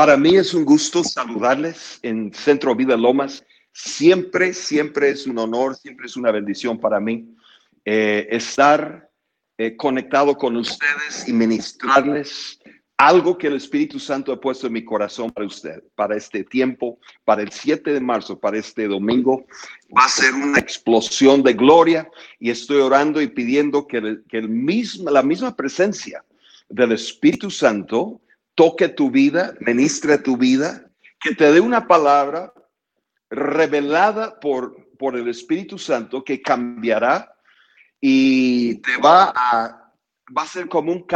Para mí es un gusto saludarles en Centro Vida Lomas. Siempre, siempre es un honor, siempre es una bendición para mí eh, estar eh, conectado con ustedes y ministrarles algo que el Espíritu Santo ha puesto en mi corazón para usted, para este tiempo, para el 7 de marzo, para este domingo. Va a ser una explosión de gloria y estoy orando y pidiendo que, que el mismo, la misma presencia del Espíritu Santo toque tu vida, ministre tu vida, que te dé una palabra revelada por, por el Espíritu Santo que cambiará y te va a, va a ser como un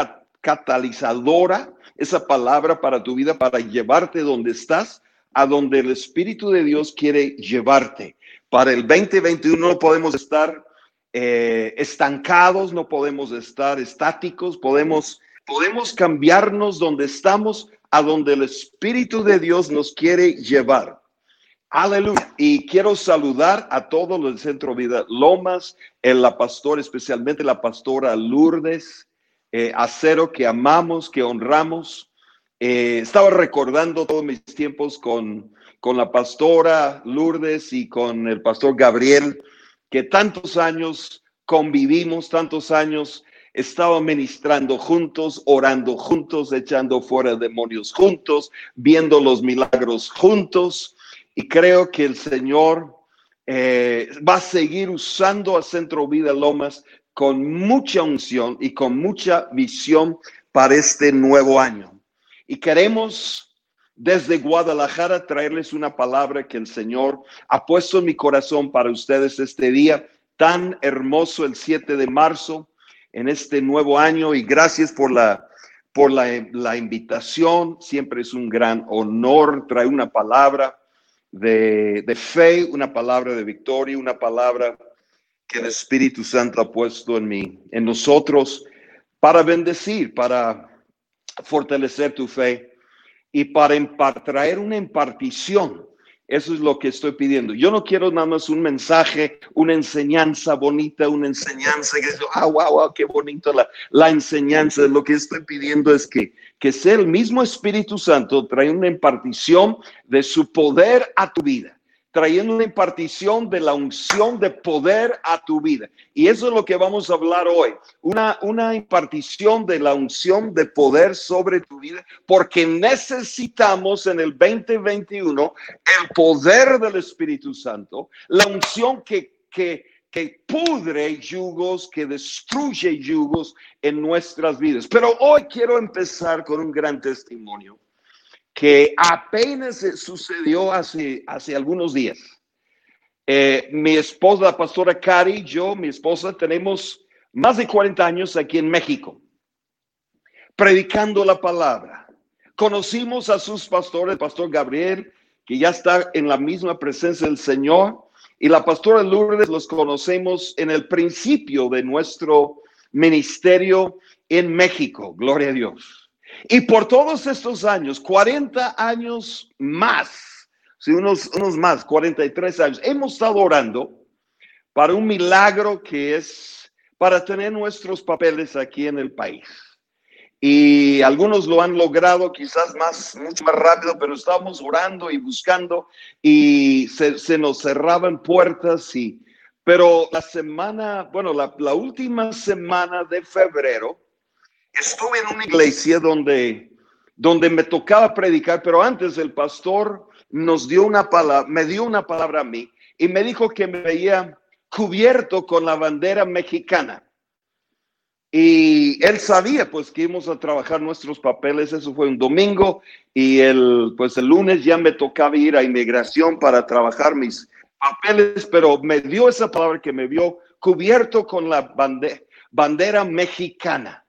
catalizadora esa palabra para tu vida, para llevarte donde estás, a donde el Espíritu de Dios quiere llevarte. Para el 2021 no podemos estar eh, estancados, no podemos estar estáticos, podemos, podemos cambiarnos donde estamos a donde el Espíritu de Dios nos quiere llevar. Aleluya. Y quiero saludar a todos los del Centro Vida Lomas, en la pastora, especialmente la pastora Lourdes eh, Acero, que amamos, que honramos. Eh, estaba recordando todos mis tiempos con, con la pastora Lourdes y con el pastor Gabriel, que tantos años convivimos, tantos años estaba ministrando juntos, orando juntos, echando fuera demonios juntos, viendo los milagros juntos y creo que el Señor eh, va a seguir usando a Centro Vida Lomas con mucha unción y con mucha visión para este nuevo año. Y queremos desde Guadalajara traerles una palabra que el Señor ha puesto en mi corazón para ustedes este día tan hermoso, el 7 de marzo, en este nuevo año. Y gracias por la, por la, la invitación. Siempre es un gran honor traer una palabra de, fe, una palabra de victoria, una palabra que el Espíritu Santo ha puesto en mí, en nosotros, para bendecir, para fortalecer tu fe y para traer una impartición. Eso es lo que estoy pidiendo. Yo no quiero nada más un mensaje, una enseñanza bonita, una enseñanza que es, ah, wow, wow, qué bonito la, la enseñanza. Lo que estoy pidiendo es que que sea el mismo Espíritu Santo trayendo una impartición de su poder a tu vida, trayendo una impartición de la unción de poder a tu vida. Y eso es lo que vamos a hablar hoy, una, una impartición de la unción de poder sobre tu vida, porque necesitamos en el 2021 el poder del Espíritu Santo, la unción que, que que pudre yugos, que destruye yugos en nuestras vidas. Pero hoy quiero empezar con un gran testimonio que apenas sucedió hace, hace algunos días. Eh, mi esposa, la pastora Cari, yo, mi esposa, tenemos más de 40 años aquí en México, predicando la palabra. Conocimos a sus pastores, el pastor Gabriel, que ya está en la misma presencia del Señor, y la pastora Lourdes los conocemos en el principio de nuestro ministerio en México, gloria a Dios. Y por todos estos años, 40 años más, si unos, unos más, 43 años, hemos estado orando para un milagro que es para tener nuestros papeles aquí en el país. Y algunos lo han logrado quizás más, mucho más rápido, pero estábamos orando y buscando y se, nos cerraban puertas y, pero la semana, bueno, la, última semana de febrero, estuve en una iglesia donde, donde me tocaba predicar, pero antes el pastor nos dio una palabra, me dio una palabra a mí y me dijo que me veía cubierto con la bandera mexicana. Y él sabía pues que íbamos a trabajar nuestros papeles, eso fue un domingo y el pues el lunes ya me tocaba ir a inmigración para trabajar mis papeles, pero me dio esa palabra que me vio cubierto con la bandera, bandera mexicana.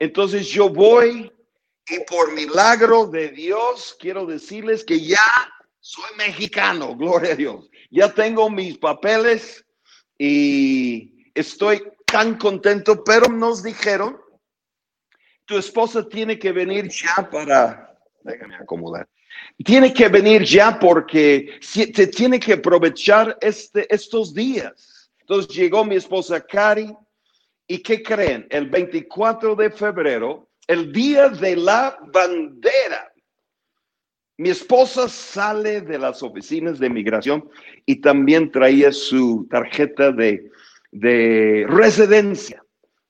Entonces yo voy y por milagro de Dios quiero decirles que ya soy mexicano, gloria a Dios. Ya tengo mis papeles y estoy tan contento, pero nos dijeron, tu esposa tiene que venir ya para, déjame acomodar, tiene que venir ya porque se tiene que aprovechar este, estos días. Entonces llegó mi esposa Cari y ¿qué creen? El 24 de febrero, el día de la bandera, Mi esposa sale de las oficinas de migración y también traía su tarjeta de, de residencia.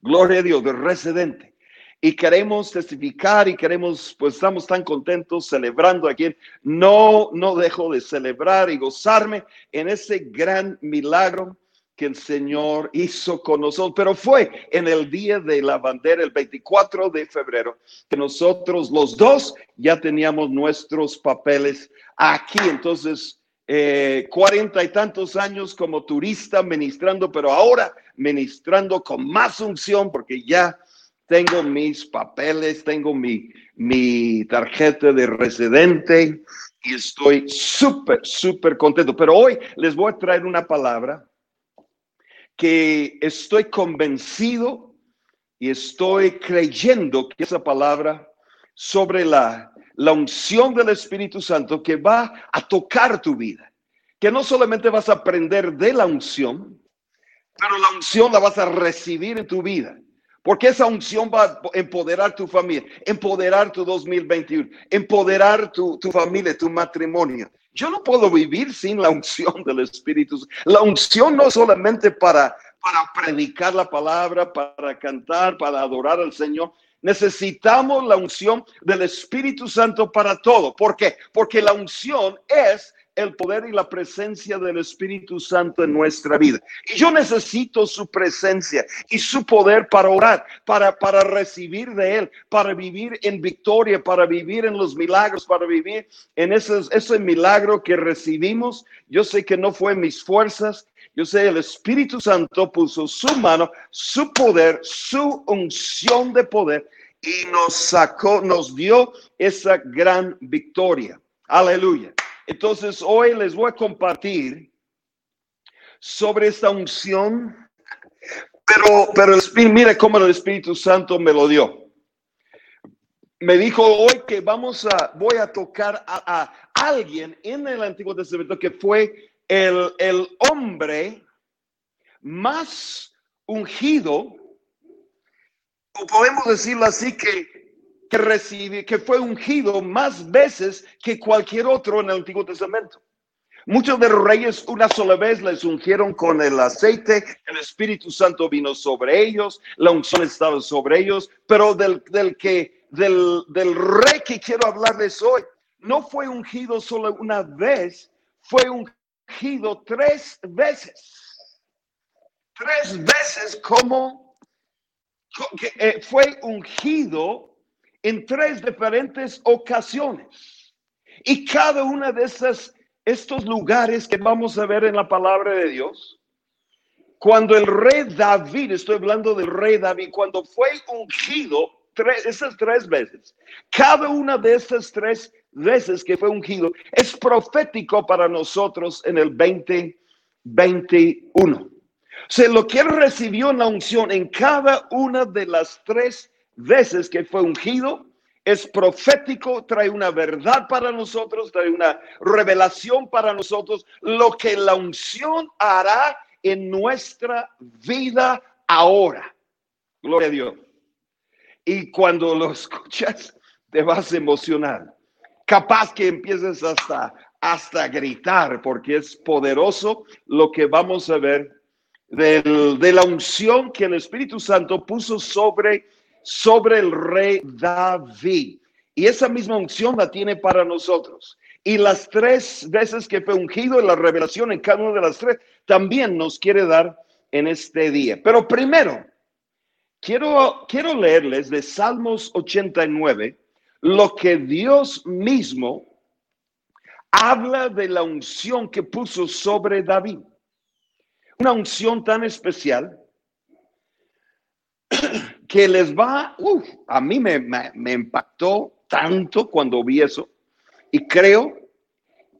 Gloria a Dios, de residente. Y queremos testificar y queremos, pues estamos tan contentos celebrando aquí. No, no dejo de celebrar y gozarme en ese gran milagro que el Señor hizo con nosotros, pero fue en el día de la bandera, el 24 de febrero, que nosotros los dos ya teníamos nuestros papeles aquí. Entonces, eh, cuarenta y tantos años como turista ministrando, pero ahora ministrando con más unción porque ya tengo mis papeles, tengo mi, mi tarjeta de residente y estoy súper, súper contento. Pero hoy les voy a traer una palabra que estoy convencido y estoy creyendo que esa palabra sobre la, la unción del Espíritu Santo que va a tocar tu vida, que no solamente vas a aprender de la unción, pero la unción la vas a recibir en tu vida. Porque esa unción va a empoderar tu familia, empoderar tu 2021, empoderar tu, tu familia, tu matrimonio. Yo no puedo vivir sin la unción del Espíritu. La unción no solamente para, para predicar la palabra, para cantar, para adorar al Señor. Necesitamos la unción del Espíritu Santo para todo. ¿Por qué? Porque la unción es el poder y la presencia del Espíritu Santo en nuestra vida. Y yo necesito su presencia y su poder para orar, para, para recibir de Él, para vivir en victoria, para vivir en los milagros, para vivir en ese, ese milagro que recibimos. Yo sé que no fue mis fuerzas, yo sé, el Espíritu Santo puso su mano, su poder, su unción de poder y nos sacó, nos dio esa gran victoria. Aleluya. Entonces hoy les voy a compartir sobre esta unción, pero, pero mire cómo el Espíritu Santo me lo dio. Me dijo hoy que vamos a, voy a tocar a, a alguien en el Antiguo Testamento que fue el, el hombre más ungido, o podemos decirlo así, que que recibe, que fue ungido más veces que cualquier otro en el Antiguo Testamento. Muchos de los reyes una sola vez les ungieron con el aceite, el Espíritu Santo vino sobre ellos, la unción estaba sobre ellos, pero del, del que, del, del rey que quiero hablarles hoy, no fue ungido solo una vez, fue ungido tres veces. Tres veces como eh, fue ungido en tres diferentes ocasiones. Y cada una de esas, estos lugares que vamos a ver en la palabra de Dios, cuando el rey David, estoy hablando del rey David, cuando fue ungido, tres, esas tres veces, cada una de esas tres veces que fue ungido es profético para nosotros en el 2021. O sea, lo que recibió en la unción en cada una de las tres veces que fue ungido, es profético, trae una verdad para nosotros, trae una revelación para nosotros, lo que la unción hará en nuestra vida ahora. Gloria a Dios. Y cuando lo escuchas, te vas a emocionar. Capaz que empieces hasta, hasta gritar, porque es poderoso lo que vamos a ver de la unción que el Espíritu Santo puso sobre sobre el rey David. Y esa misma unción la tiene para nosotros. Y las tres veces que fue ungido en la revelación en cada una de las tres, también nos quiere dar en este día. Pero primero, quiero, quiero leerles de Salmos 89 lo que Dios mismo habla de la unción que puso sobre David. Una unción tan especial que les va, a mí me, impactó tanto cuando vi eso y creo,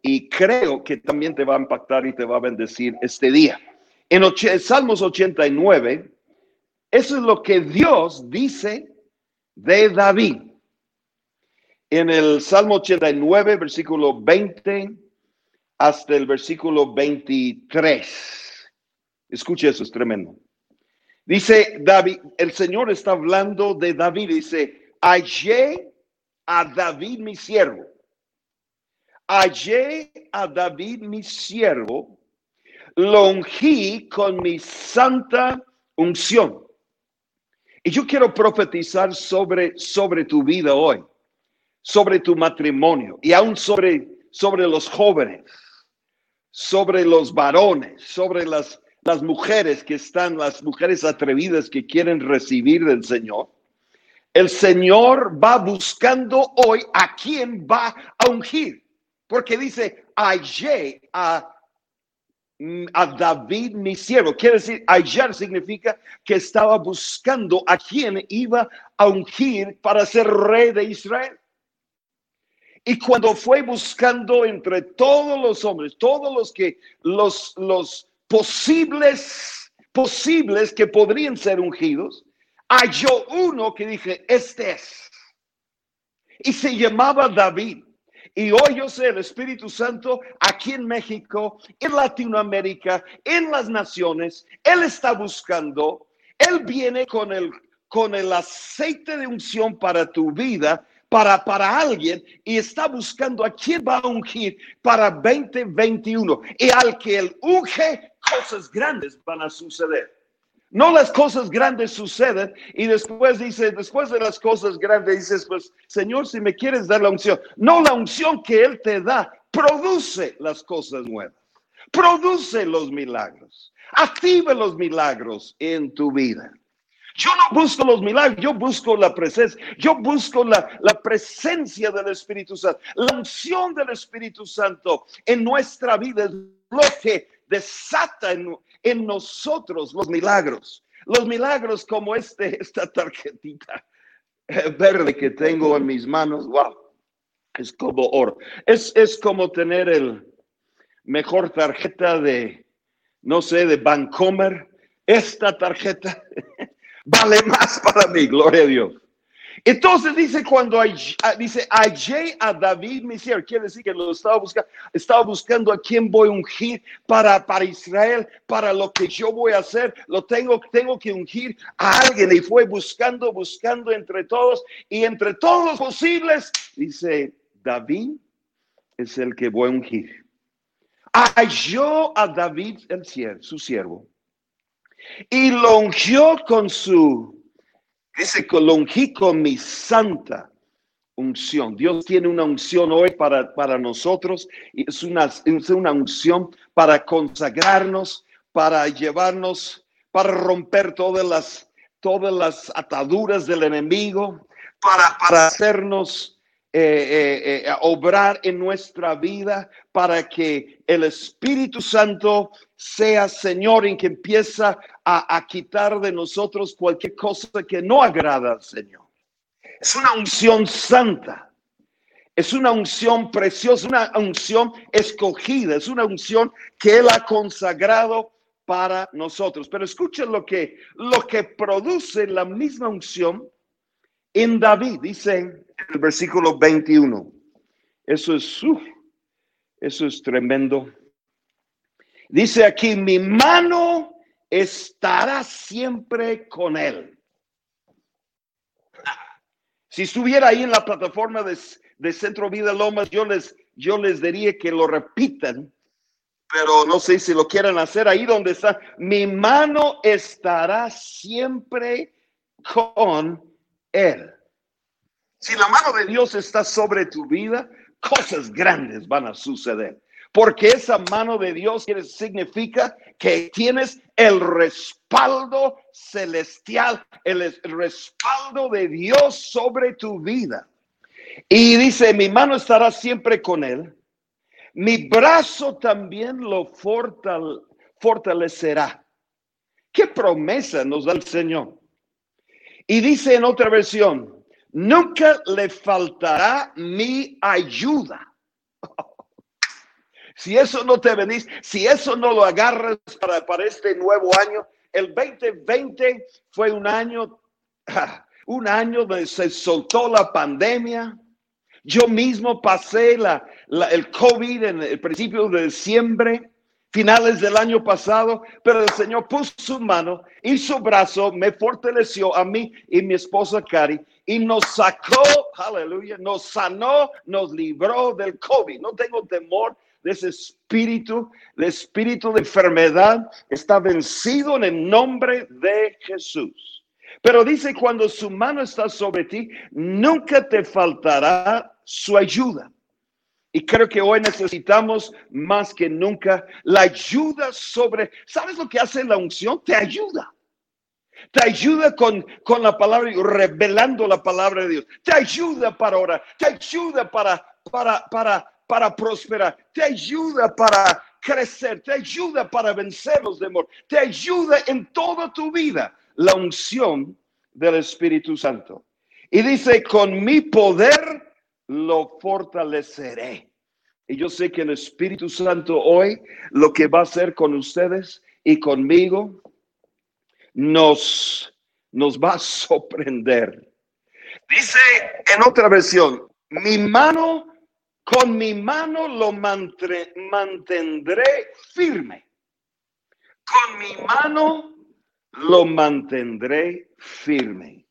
y creo que también te va a impactar y te va a bendecir este día. En Salmos 89, eso es lo que Dios dice de David. En el Salmo 89, versículo 20 hasta el versículo 23. Escuche eso, es tremendo. Dice David, el Señor está hablando de David, dice, hallé a David mi siervo. hallé a David mi siervo, lo ungí con mi santa unción. Y yo quiero profetizar sobre, sobre tu vida hoy, sobre tu matrimonio y aún sobre, sobre los jóvenes, sobre los varones, sobre las, las mujeres que están, las mujeres atrevidas que quieren recibir del Señor. El Señor va buscando hoy a quien va a ungir, porque dice, hallé a a David mi siervo. Quiere decir, hallar significa que estaba buscando a quien iba a ungir para ser rey de Israel. Y cuando fue buscando entre todos los hombres, todos los que, los, los posibles, posibles que podrían ser ungidos, halló uno que dije, este es. Y se llamaba David. Y hoy yo sé, el Espíritu Santo aquí en México, en Latinoamérica, en las naciones, Él está buscando, Él viene con el, con el aceite de unción para tu vida, para, para alguien, y está buscando a quién va a ungir para 2021. Y al que Él unge, cosas grandes van a suceder. No las cosas grandes suceden y después dice, después de las cosas grandes dices, pues Señor, si me quieres dar la unción. No, la unción que Él te da produce las cosas nuevas, produce los milagros, activa los milagros en tu vida. Yo no busco los milagros, yo busco la presencia, yo busco la, la, presencia del Espíritu Santo. La unción del Espíritu Santo en nuestra vida es lo que desata en, en nosotros los milagros. Los milagros como este, esta tarjetita eh, verde que tengo en mis manos, wow, es como oro. Es, es como tener el mejor tarjeta de, no sé, de Bancomer. Esta tarjeta vale más para mí, gloria a Dios. Entonces dice cuando dice hallé a David mi siervo, quiere decir que lo estaba buscando, estaba buscando a quien voy a ungir para, para Israel, para lo que yo voy a hacer, lo tengo, tengo que ungir a alguien. Y fue buscando, buscando entre todos. Y entre todos los posibles, dice David es el que voy a ungir. Halló a David el siervo, su siervo, y lo ungió con su Dice con mi santa unción. Dios tiene una unción hoy para, para nosotros. Es una, es una unción para consagrarnos, para llevarnos, para romper todas las, todas las ataduras del enemigo, para, para hacernos eh, eh, eh, obrar en nuestra vida para que el Espíritu Santo sea Señor en que empieza a, a quitar de nosotros cualquier cosa que no agrada al Señor. Es una unción santa. Es una unción preciosa, una unción escogida, es una unción que Él ha consagrado para nosotros. Pero escuchen lo que, lo que produce la misma unción en David, dice el versículo 21. Eso es, eso es tremendo. Dice aquí, mi mano estará siempre con él. Si estuviera ahí en la plataforma de, de, Centro Vida Lomas, yo les, yo les diría que lo repitan, pero no sé si lo quieren hacer ahí donde está. Mi mano estará siempre con él. Si la mano de Dios está sobre tu vida, cosas grandes van a suceder. Porque esa mano de Dios significa que tienes el respaldo celestial, el respaldo de Dios sobre tu vida. Y dice, mi mano estará siempre con él. Mi brazo también lo fortalecerá. ¿Qué promesa nos da el Señor? Y dice en otra versión, nunca le faltará mi ayuda. Si eso no te venís, si eso no lo agarras para, para este nuevo año, el 2020 fue un año, un año donde se soltó la pandemia. Yo mismo pasé la, el COVID en el principio de diciembre, finales del año pasado, pero el Señor puso su mano y su brazo me fortaleció a mí y mi esposa Cari y nos sacó, aleluya, nos sanó, nos libró del COVID. No tengo temor de ese espíritu, el espíritu de enfermedad está vencido en el nombre de Jesús. Pero dice, cuando su mano está sobre ti, nunca te faltará su ayuda. Y creo que hoy necesitamos más que nunca la ayuda sobre, ¿sabes lo que hace la unción? Te ayuda. Te ayuda con, con la palabra, revelando la palabra de Dios. Te ayuda para orar. Te ayuda para, para, para, para prosperar. Te ayuda para crecer. Te ayuda para vencer los demonios. Te ayuda en toda tu vida la unción del Espíritu Santo. Y dice, con mi poder lo fortaleceré. Y yo sé que el Espíritu Santo hoy lo que va a hacer con ustedes y conmigo nos, nos va a sorprender. Dice en otra versión, mi mano, con mi mano lo mantendré firme. Con mi mano lo mantendré firme.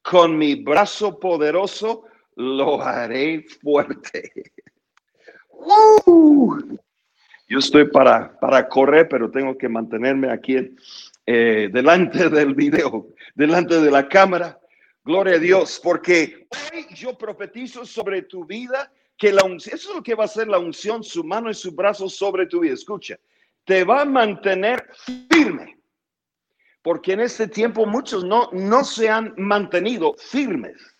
Con mi brazo poderoso lo haré fuerte. Yo estoy para, para correr, pero tengo que mantenerme aquí eh, delante del video, delante de la cámara. Gloria a Dios, porque hoy yo profetizo sobre tu vida que la unción, eso es lo que va a hacer la unción, su mano y su brazo sobre tu vida. Escucha, te va a mantener firme, porque en este tiempo muchos no, no se han mantenido firmes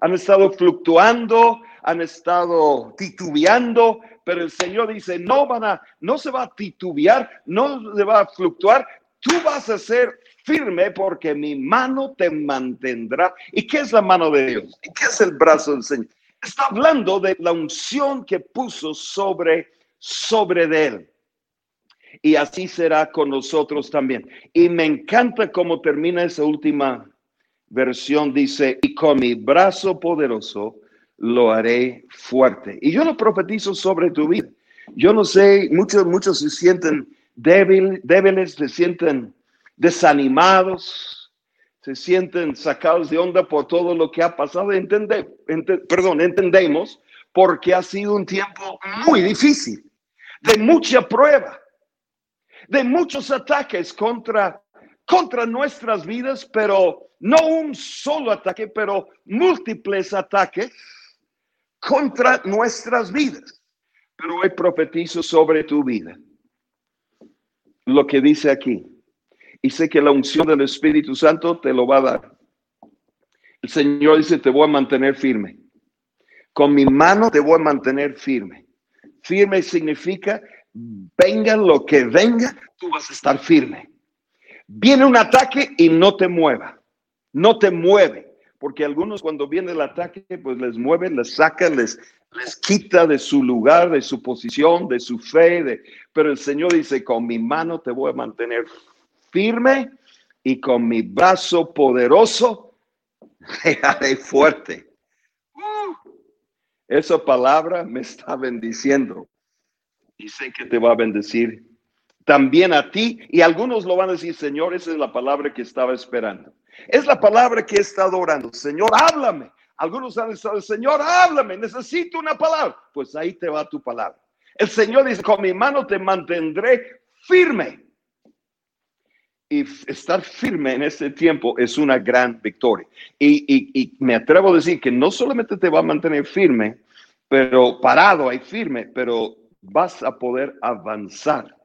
han estado fluctuando, han estado titubeando, pero el Señor dice, no van a, no se va a titubear, no se va a fluctuar, tú vas a ser firme porque mi mano te mantendrá. ¿Y qué es la mano de Dios? ¿Y qué es el brazo del Señor? Está hablando de la unción que puso sobre, sobre él. Y así será con nosotros también. Y me encanta cómo termina esa última versión dice, y con mi brazo poderoso lo haré fuerte. Y yo lo profetizo sobre tu vida. Yo no sé, muchos, muchos se sienten débil, débiles, se sienten desanimados, se sienten sacados de onda por todo lo que ha pasado. Entende, perdón, entendemos porque ha sido un tiempo muy difícil, de mucha prueba, de muchos ataques contra contra nuestras vidas, pero no un solo ataque, pero múltiples ataques contra nuestras vidas. Pero hoy profetizo sobre tu vida lo que dice aquí. Y sé que la unción del Espíritu Santo te lo va a dar. El Señor dice, te voy a mantener firme. Con mi mano te voy a mantener firme. Firme significa, venga lo que venga, tú vas a estar firme. Viene un ataque y no te mueva, no te mueve, porque algunos cuando viene el ataque, pues les mueve, les saca, les, les quita de su lugar, de su posición, de su fe, de, pero el Señor dice, con mi mano te voy a mantener firme y con mi brazo poderoso te haré fuerte. Uh, esa palabra me está bendiciendo y sé que te va a bendecir también a ti. Y algunos lo van a decir, Señor, esa es la palabra que estaba esperando. Es la palabra que he estado orando. Señor, háblame. Algunos han estado, Señor, háblame, necesito una palabra. Pues ahí te va tu palabra. El Señor dice, con mi mano te mantendré firme. Y estar firme en este tiempo es una gran victoria. Y, y me atrevo a decir que no solamente te va a mantener firme, pero parado ahí firme, pero vas a poder avanzar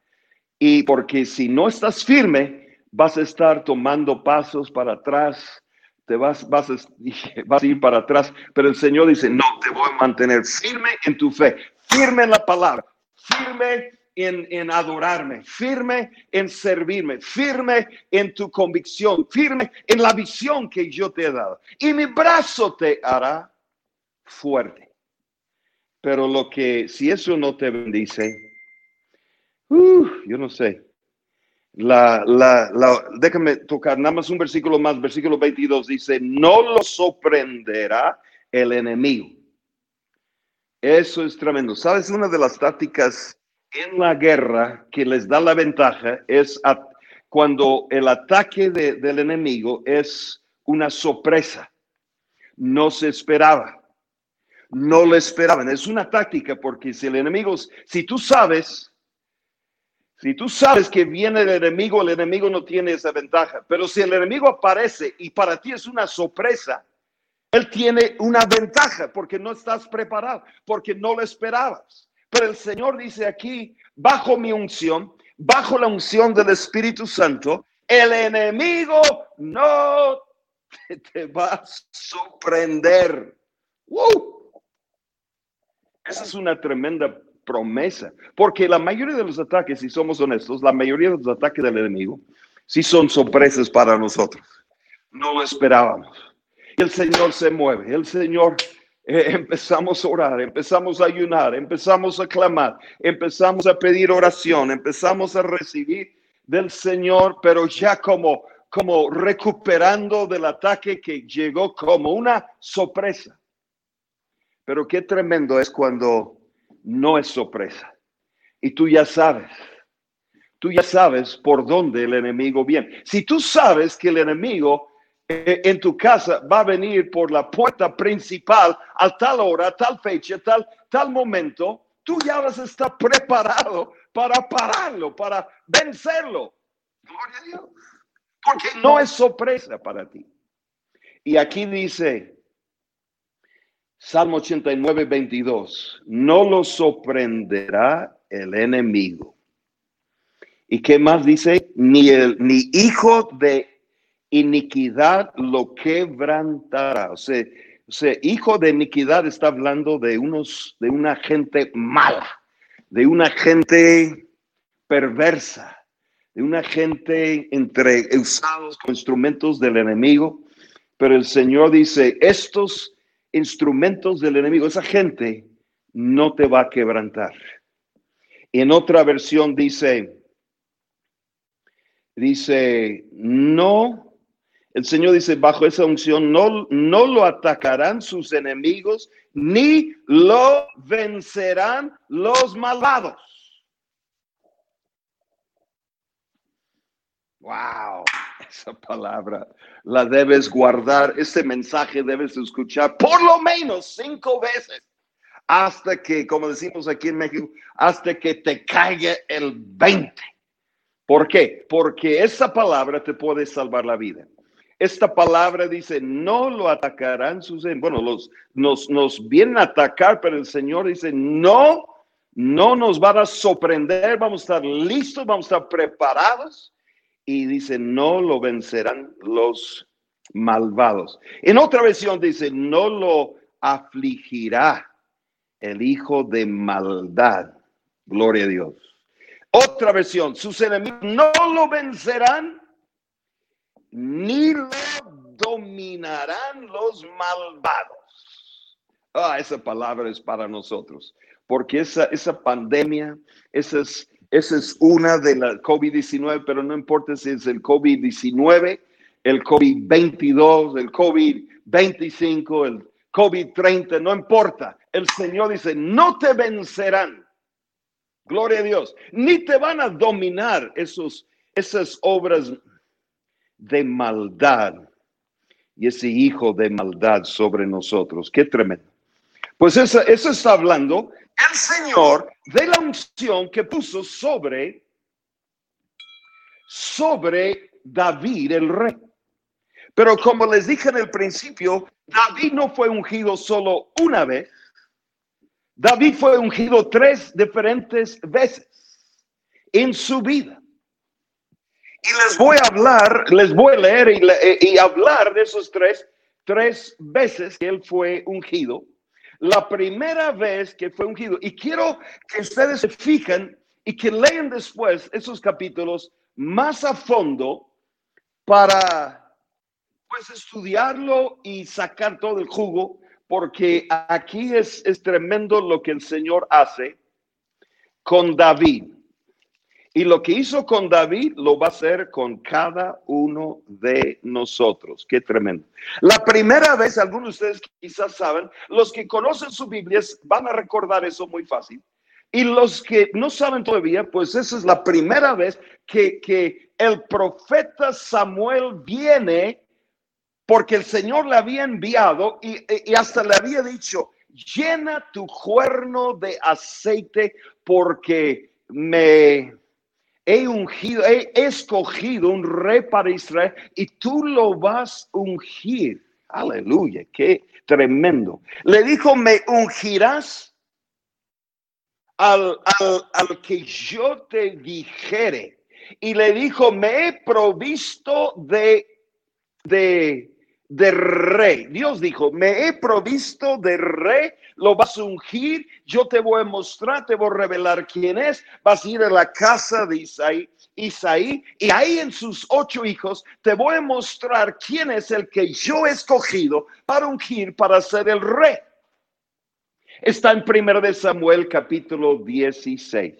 y porque si no estás firme, vas a estar tomando pasos para atrás, te vas, vas, a, vas a ir para atrás. Pero el Señor dice, no, te voy a mantener firme en tu fe, firme en la palabra, firme en, en, adorarme, firme en servirme, firme en tu convicción, firme en la visión que yo te he dado. Y mi brazo te hará fuerte. Pero lo que, si eso no te bendice, yo no sé. La, la, la, déjame tocar nada más un versículo más. Versículo 22 dice, no lo sorprenderá el enemigo. Eso es tremendo. ¿Sabes? Una de las tácticas en la guerra que les da la ventaja es cuando el ataque del enemigo es una sorpresa. no se esperaba. No lo esperaban. Es una táctica porque si el enemigo, si tú sabes, si tú sabes que viene el enemigo, el enemigo no tiene esa ventaja. Pero si el enemigo aparece y para ti es una sorpresa, él tiene una ventaja porque no estás preparado, porque no lo esperabas. Pero el Señor dice aquí, bajo mi unción, bajo la unción del Espíritu Santo, el enemigo no te, va a sorprender. Esa es una tremenda promesa, porque la mayoría de los ataques, si somos honestos, la mayoría de los ataques del enemigo, sí son sorpresas para nosotros. No lo esperábamos. El Señor se mueve, el Señor eh, empezamos a orar, empezamos a ayunar, empezamos a clamar, empezamos a pedir oración, empezamos a recibir del Señor, pero ya como, como recuperando del ataque que llegó como una sorpresa. Pero qué tremendo es cuando no es sorpresa. Y tú ya sabes, tú ya sabes por dónde el enemigo viene. Si tú sabes que el enemigo eh, en tu casa va a venir por la puerta principal a tal hora, a tal fecha, tal, tal momento, tú ya vas a estar preparado para pararlo, para vencerlo. Gloria a Dios. Porque no es sorpresa para ti. Y aquí dice, Salmo 89, 22, no lo sorprenderá el enemigo. ¿Y qué más dice? Ni el ni hijo de iniquidad lo quebrantará. O sea, hijo de iniquidad está hablando de unos, de una gente mala, de una gente perversa, de una gente entre usados como instrumentos del enemigo. Pero el Señor dice, estos instrumentos del enemigo, esa gente no te va a quebrantar. En otra versión dice, dice, no el Señor dice, bajo esa unción no, no lo atacarán sus enemigos, ni lo vencerán los malvados. Wow, esa palabra la debes guardar, ese mensaje debes escuchar por lo menos cinco veces hasta que, como decimos aquí en México, hasta que te caiga el 20. ¿Por qué? Porque esa palabra te puede salvar la vida. Esta palabra dice, no lo atacarán sus... Bueno, los, nos, nos vienen a atacar, pero el Señor dice, no, no nos van a sorprender, vamos a estar listos, vamos a estar preparados. Y dice, no lo vencerán los malvados. En otra versión dice, no lo afligirá el hijo de maldad. Gloria a Dios. Otra versión, sus enemigos no lo vencerán ni lo dominarán los malvados. Ah, esa palabra es para nosotros, porque esa, esa pandemia, esa es, esa es una de la COVID-19, pero no importa si es el COVID-19, el COVID-22, el COVID-25, el COVID-30, no importa. El Señor dice, no te vencerán. Gloria a Dios. Ni te van a dominar esos, esas obras de maldad y ese hijo de maldad sobre nosotros. Qué tremendo. Pues eso, eso está hablando el Señor de la unción que puso sobre, sobre David el rey. Pero como les dije en el principio, David no fue ungido solo una vez. David fue ungido tres diferentes veces en su vida. Y les voy a hablar, les voy a leer y, hablar de esos tres, tres veces que él fue ungido. La primera vez que fue ungido. Y quiero que ustedes se fijen y que lean después esos capítulos más a fondo para pues estudiarlo y sacar todo el jugo, porque aquí es, es tremendo lo que el Señor hace con David. Y lo que hizo con David lo va a hacer con cada uno de nosotros. Qué tremendo. La primera vez, algunos de ustedes quizás saben, los que conocen su Biblia van a recordar eso muy fácil. Y los que no saben todavía, pues esa es la primera vez que, que el profeta Samuel viene porque el Señor le había enviado y, y hasta le había dicho, llena tu cuerno de aceite porque me he ungido, he escogido un rey para Israel y tú lo vas a ungir. Aleluya, qué tremendo. Le dijo, me ungirás al, al, que yo te dijere. Y le dijo, me he provisto de, de, de rey. Dios dijo, me he provisto de rey, lo vas a ungir, yo te voy a mostrar, te voy a revelar quién es, vas a ir a la casa de Isaí, Isaí, y ahí en sus ocho hijos te voy a mostrar quién es el que yo he escogido para ungir, para ser el rey. Está en 1 de Samuel capítulo 16.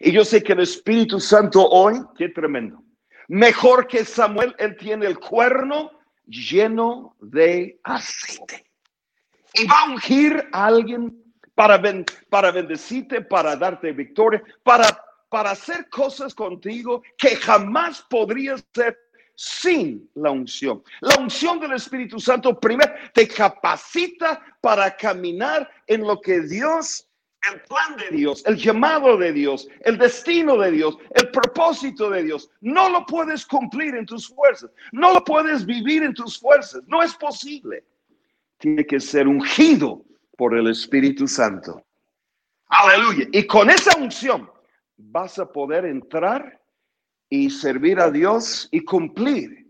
Y yo sé que el Espíritu Santo hoy, qué tremendo, mejor que Samuel, él tiene el cuerno lleno de aceite. Y va a ungir a alguien para, para bendecirte, para darte victoria, para, para hacer cosas contigo que jamás podrías hacer sin la unción. La unción del Espíritu Santo primero te capacita para caminar en lo que Dios, el plan de Dios, el llamado de Dios, el destino de Dios, el propósito de Dios. No lo puedes cumplir en tus fuerzas, no lo puedes vivir en tus fuerzas, no es posible. Tiene que ser ungido por el Espíritu Santo. Aleluya. Y con esa unción vas a poder entrar y servir a Dios y cumplir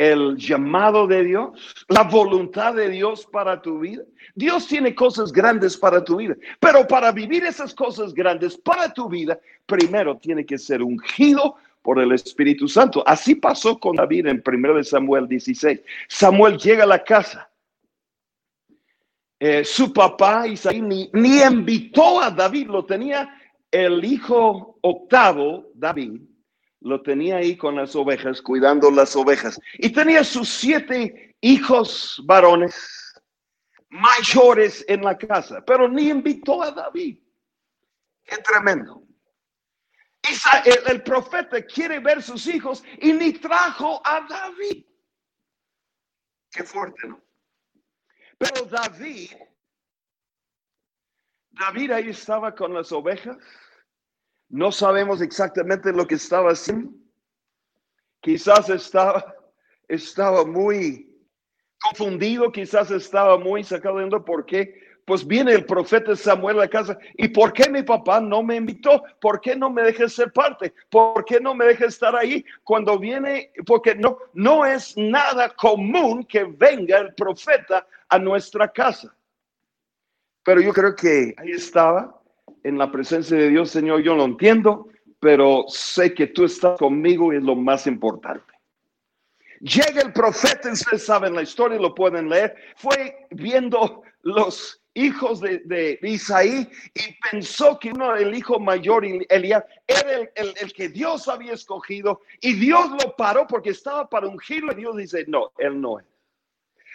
el llamado de Dios, la voluntad de Dios para tu vida. Dios tiene cosas grandes para tu vida, pero para vivir esas cosas grandes para tu vida, primero tiene que ser ungido por el Espíritu Santo. Así pasó con David en 1 Samuel 16. Samuel llega a la casa. Eh, su papá Isaí ni, ni invitó a David, lo tenía el hijo octavo, David, lo tenía ahí con las ovejas, cuidando las ovejas. Y tenía sus siete hijos varones mayores en la casa, pero ni invitó a David. Qué tremendo. El, el profeta quiere ver sus hijos y ni trajo a David. Qué fuerte, ¿no? Pero David, David ahí estaba con las ovejas no sabemos exactamente lo que estaba haciendo. Quizás estaba, estaba muy confundido, quizás estaba muy sacado de onda. ¿Por qué? Pues viene el profeta Samuel a casa. ¿Y por qué mi papá no me invitó? ¿Por qué no me deja ser parte? ¿Por qué no me deja estar ahí cuando viene? Porque no, no es nada común que venga el profeta a nuestra casa. Pero yo creo que ahí estaba en la presencia de Dios, Señor, yo lo entiendo, pero sé que tú estás conmigo y es lo más importante. Llega el profeta, ustedes saben la historia, lo pueden leer, fue viendo los hijos de, Isaí y pensó que uno, el hijo mayor, Elías, era el, el, que Dios había escogido y Dios lo paró porque estaba para ungirlo y Dios dice, no, él no es.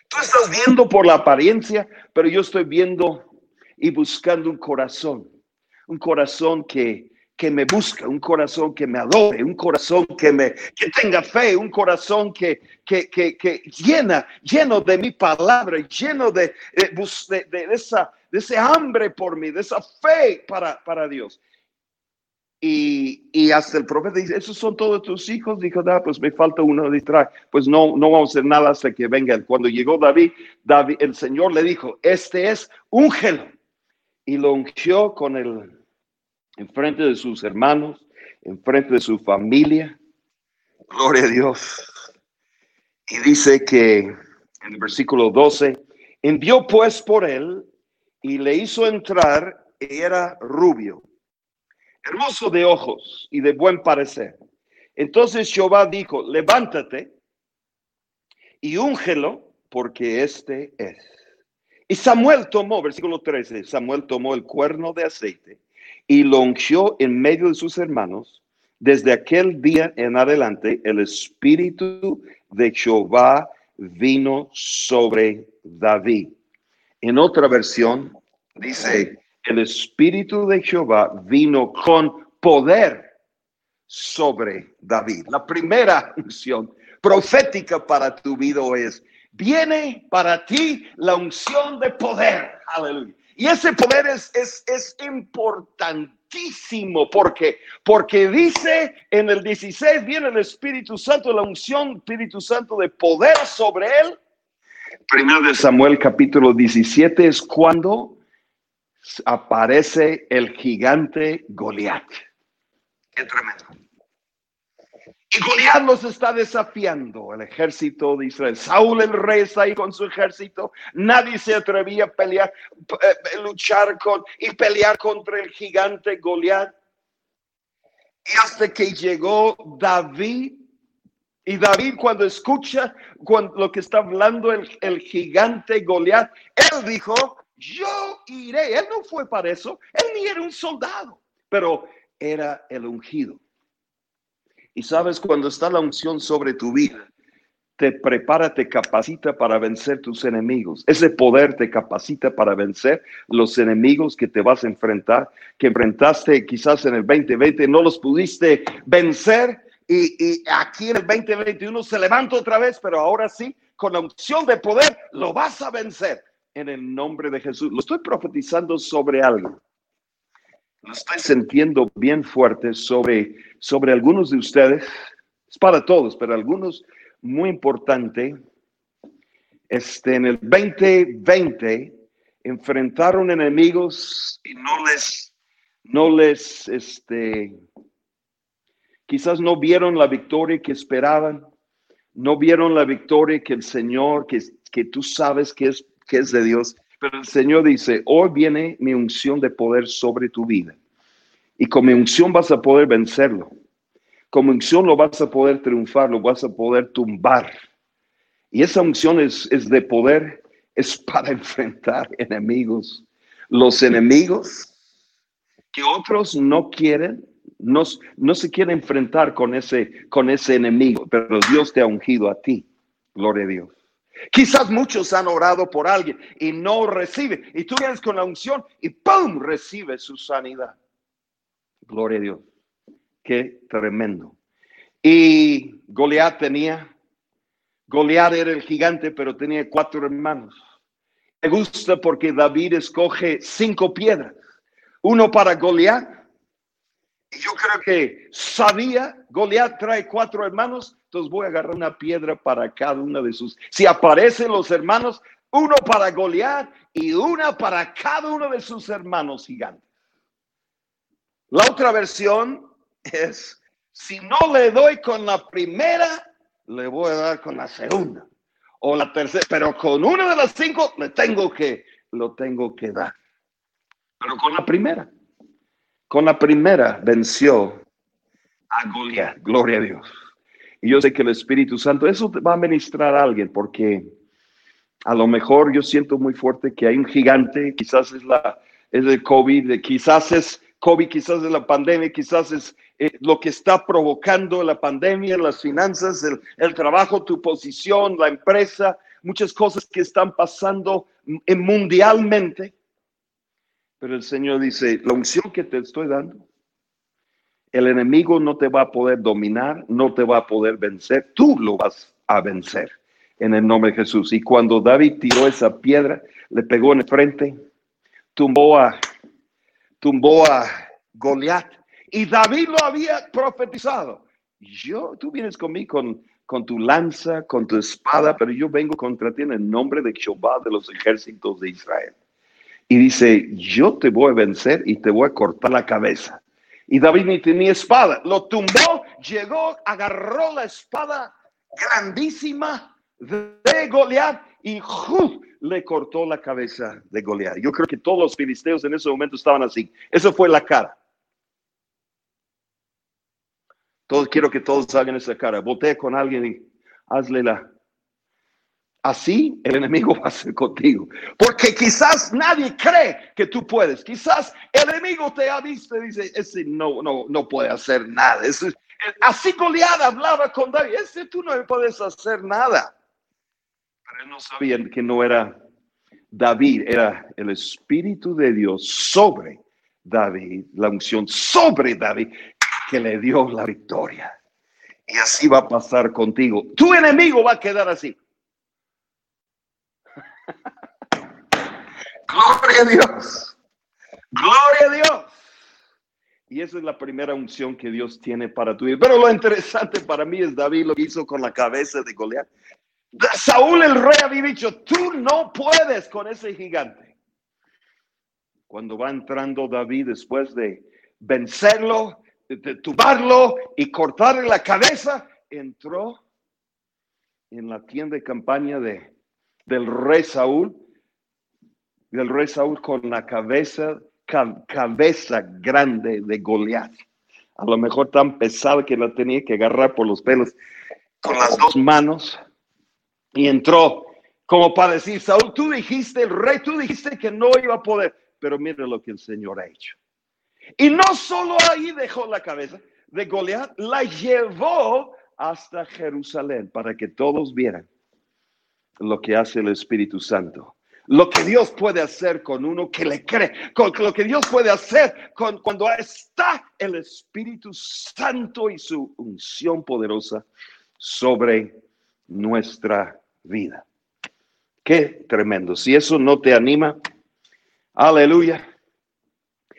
Tú estás viendo por la apariencia, pero yo estoy viendo y buscando un corazón un corazón que, que me busca, un corazón que me adore, un corazón que me que tenga fe, un corazón que, que, que, llena, lleno de mi palabra, lleno de, de, de, esa, de ese hambre por mí, de esa fe para, para Dios. Y, y, hasta el profeta dice, esos son todos tus hijos. Dijo, da, pues me falta uno detrás. Pues no, no vamos a hacer nada hasta que venga Cuando llegó David, David, el Señor le dijo, este es un gelo y lo ungió con el en frente de sus hermanos, en frente de su familia. Gloria a Dios. Y dice que en el versículo 12, envió pues por él y le hizo entrar, y era rubio, hermoso de ojos y de buen parecer. Entonces Jehová dijo, levántate y úngelo, porque este es. Y Samuel tomó, versículo 13, Samuel tomó el cuerno de aceite y lo ungió en medio de sus hermanos. Desde aquel día en adelante, el espíritu de Jehová vino sobre David. En otra versión, dice, el espíritu de Jehová vino con poder sobre David. La primera unción profética para tu vida es, viene para ti la unción de poder. Aleluya. Y ese poder es, es, es importantísimo porque, porque dice en el 16 viene el Espíritu Santo, la unción, Espíritu Santo de poder sobre él. Primero de Samuel capítulo 17 es cuando aparece el gigante Goliat. Qué. Y Goliat los está desafiando, el ejército de Israel. Saúl el rey está ahí con su ejército. Nadie se atrevía a pelear, eh, luchar con y pelear contra el gigante Goliat. Y hasta que llegó David, y David cuando escucha lo que está hablando el, el gigante Goliat, él dijo, yo iré. Él no fue para eso, él ni era un soldado, pero era el ungido y sabes, cuando está la unción sobre tu vida, te prepara, te capacita para vencer tus enemigos. Ese poder te capacita para vencer los enemigos que te vas a enfrentar, que enfrentaste quizás en el 2020, no los pudiste vencer y, aquí en el 2021 se levanta otra vez, pero ahora sí, con la unción de poder, lo vas a vencer en el nombre de Jesús. Lo estoy profetizando sobre algo estoy sintiendo bien fuerte sobre, sobre algunos de ustedes. Es para todos, pero algunos muy importante. Este, en el 2020 enfrentaron enemigos y no les, no les, este, quizás no vieron la victoria que esperaban, no vieron la victoria que el Señor, que, que tú sabes que es, que es de Dios, pero el Señor dice, hoy viene mi unción de poder sobre tu vida. Y con mi unción vas a poder vencerlo. Con mi unción lo vas a poder triunfar, lo vas a poder tumbar. Y esa unción es, es de poder, es para enfrentar enemigos. Los enemigos que otros no quieren, no, no se quieren enfrentar con ese, con ese enemigo, pero Dios te ha ungido a ti. Gloria a Dios. Quizás muchos han orado por alguien y no reciben. Y tú vienes con la unción y ¡pum! recibe su sanidad. Gloria a Dios. Qué tremendo. Y Goliat tenía, Goliat era el gigante, pero tenía cuatro hermanos. Me gusta porque David escoge cinco piedras. Uno para Goliat. Yo creo que sabía, Goliat trae cuatro hermanos, entonces voy a agarrar una piedra para cada una de sus. Si aparecen los hermanos, uno para Goliat y una para cada uno de sus hermanos gigantes. La otra versión es, si no le doy con la primera, le voy a dar con la segunda o la tercera, pero con una de las cinco le tengo que, lo tengo que dar. Pero con la primera, con la primera venció a Goliat, gloria a Dios. Y yo sé que el Espíritu Santo, eso va a ministrar a alguien, porque a lo mejor yo siento muy fuerte que hay un gigante, quizás es la, es el COVID, quizás es COVID, quizás es la pandemia, quizás es eh, lo que está provocando la pandemia, las finanzas, el, trabajo, tu posición, la empresa, muchas cosas que están pasando mundialmente. Pero el Señor dice, la unción que te estoy dando, el enemigo no te va a poder dominar, no te va a poder vencer, tú lo vas a vencer en el nombre de Jesús. Y cuando David tiró esa piedra, le pegó en el frente, tumbó a tumbó a Goliat. Y David lo había profetizado. Yo, tú vienes conmigo con, con tu lanza, con tu espada, pero yo vengo contra ti en el nombre de Jehová de los ejércitos de Israel. Y dice, yo te voy a vencer y te voy a cortar la cabeza. Y David ni tenía espada, lo tumbó, llegó, agarró la espada grandísima de Goliat y le cortó la cabeza de Goliat. Yo creo que todos los filisteos en ese momento estaban así. Eso fue la cara. Todos, quiero que todos hagan esa cara. Voté con alguien y hazle la. Así el enemigo va a ser contigo. Porque quizás nadie cree que tú puedes. Quizás el enemigo te ha visto y dice, ese no, no, no puede hacer nada. así Goliat hablaba con David, ese tú no puedes hacer nada. Pero no sabían que no era David, era el Espíritu de Dios sobre David, la unción sobre David, que le dio la victoria. Y así va a pasar contigo. Tu enemigo va a quedar así. Gloria a Dios. Gloria a Dios. Y esa es la primera unción que Dios tiene para tu vida. Pero lo interesante para mí es David lo hizo con la cabeza de Goliat. Saúl el rey había dicho, tú no puedes con ese gigante. Cuando va entrando David después de vencerlo, de tubarlo y cortarle la cabeza, entró en la tienda de campaña de, del rey Saúl, del rey Saúl con la cabeza, cabeza grande de Goliat. A lo mejor tan pesada que la tenía que agarrar por los pelos con las dos manos y entró como para decir, Saúl, tú dijiste, el rey, tú dijiste que no iba a poder, pero mire lo que el Señor ha hecho. Y no solo ahí dejó la cabeza de Goliat, la llevó hasta Jerusalén para que todos vieran lo que hace el Espíritu Santo. Lo que Dios puede hacer con uno que le cree, con lo que Dios puede hacer con, cuando está el Espíritu Santo y su unción poderosa sobre nuestra vida. Qué tremendo. Si eso no te anima, aleluya.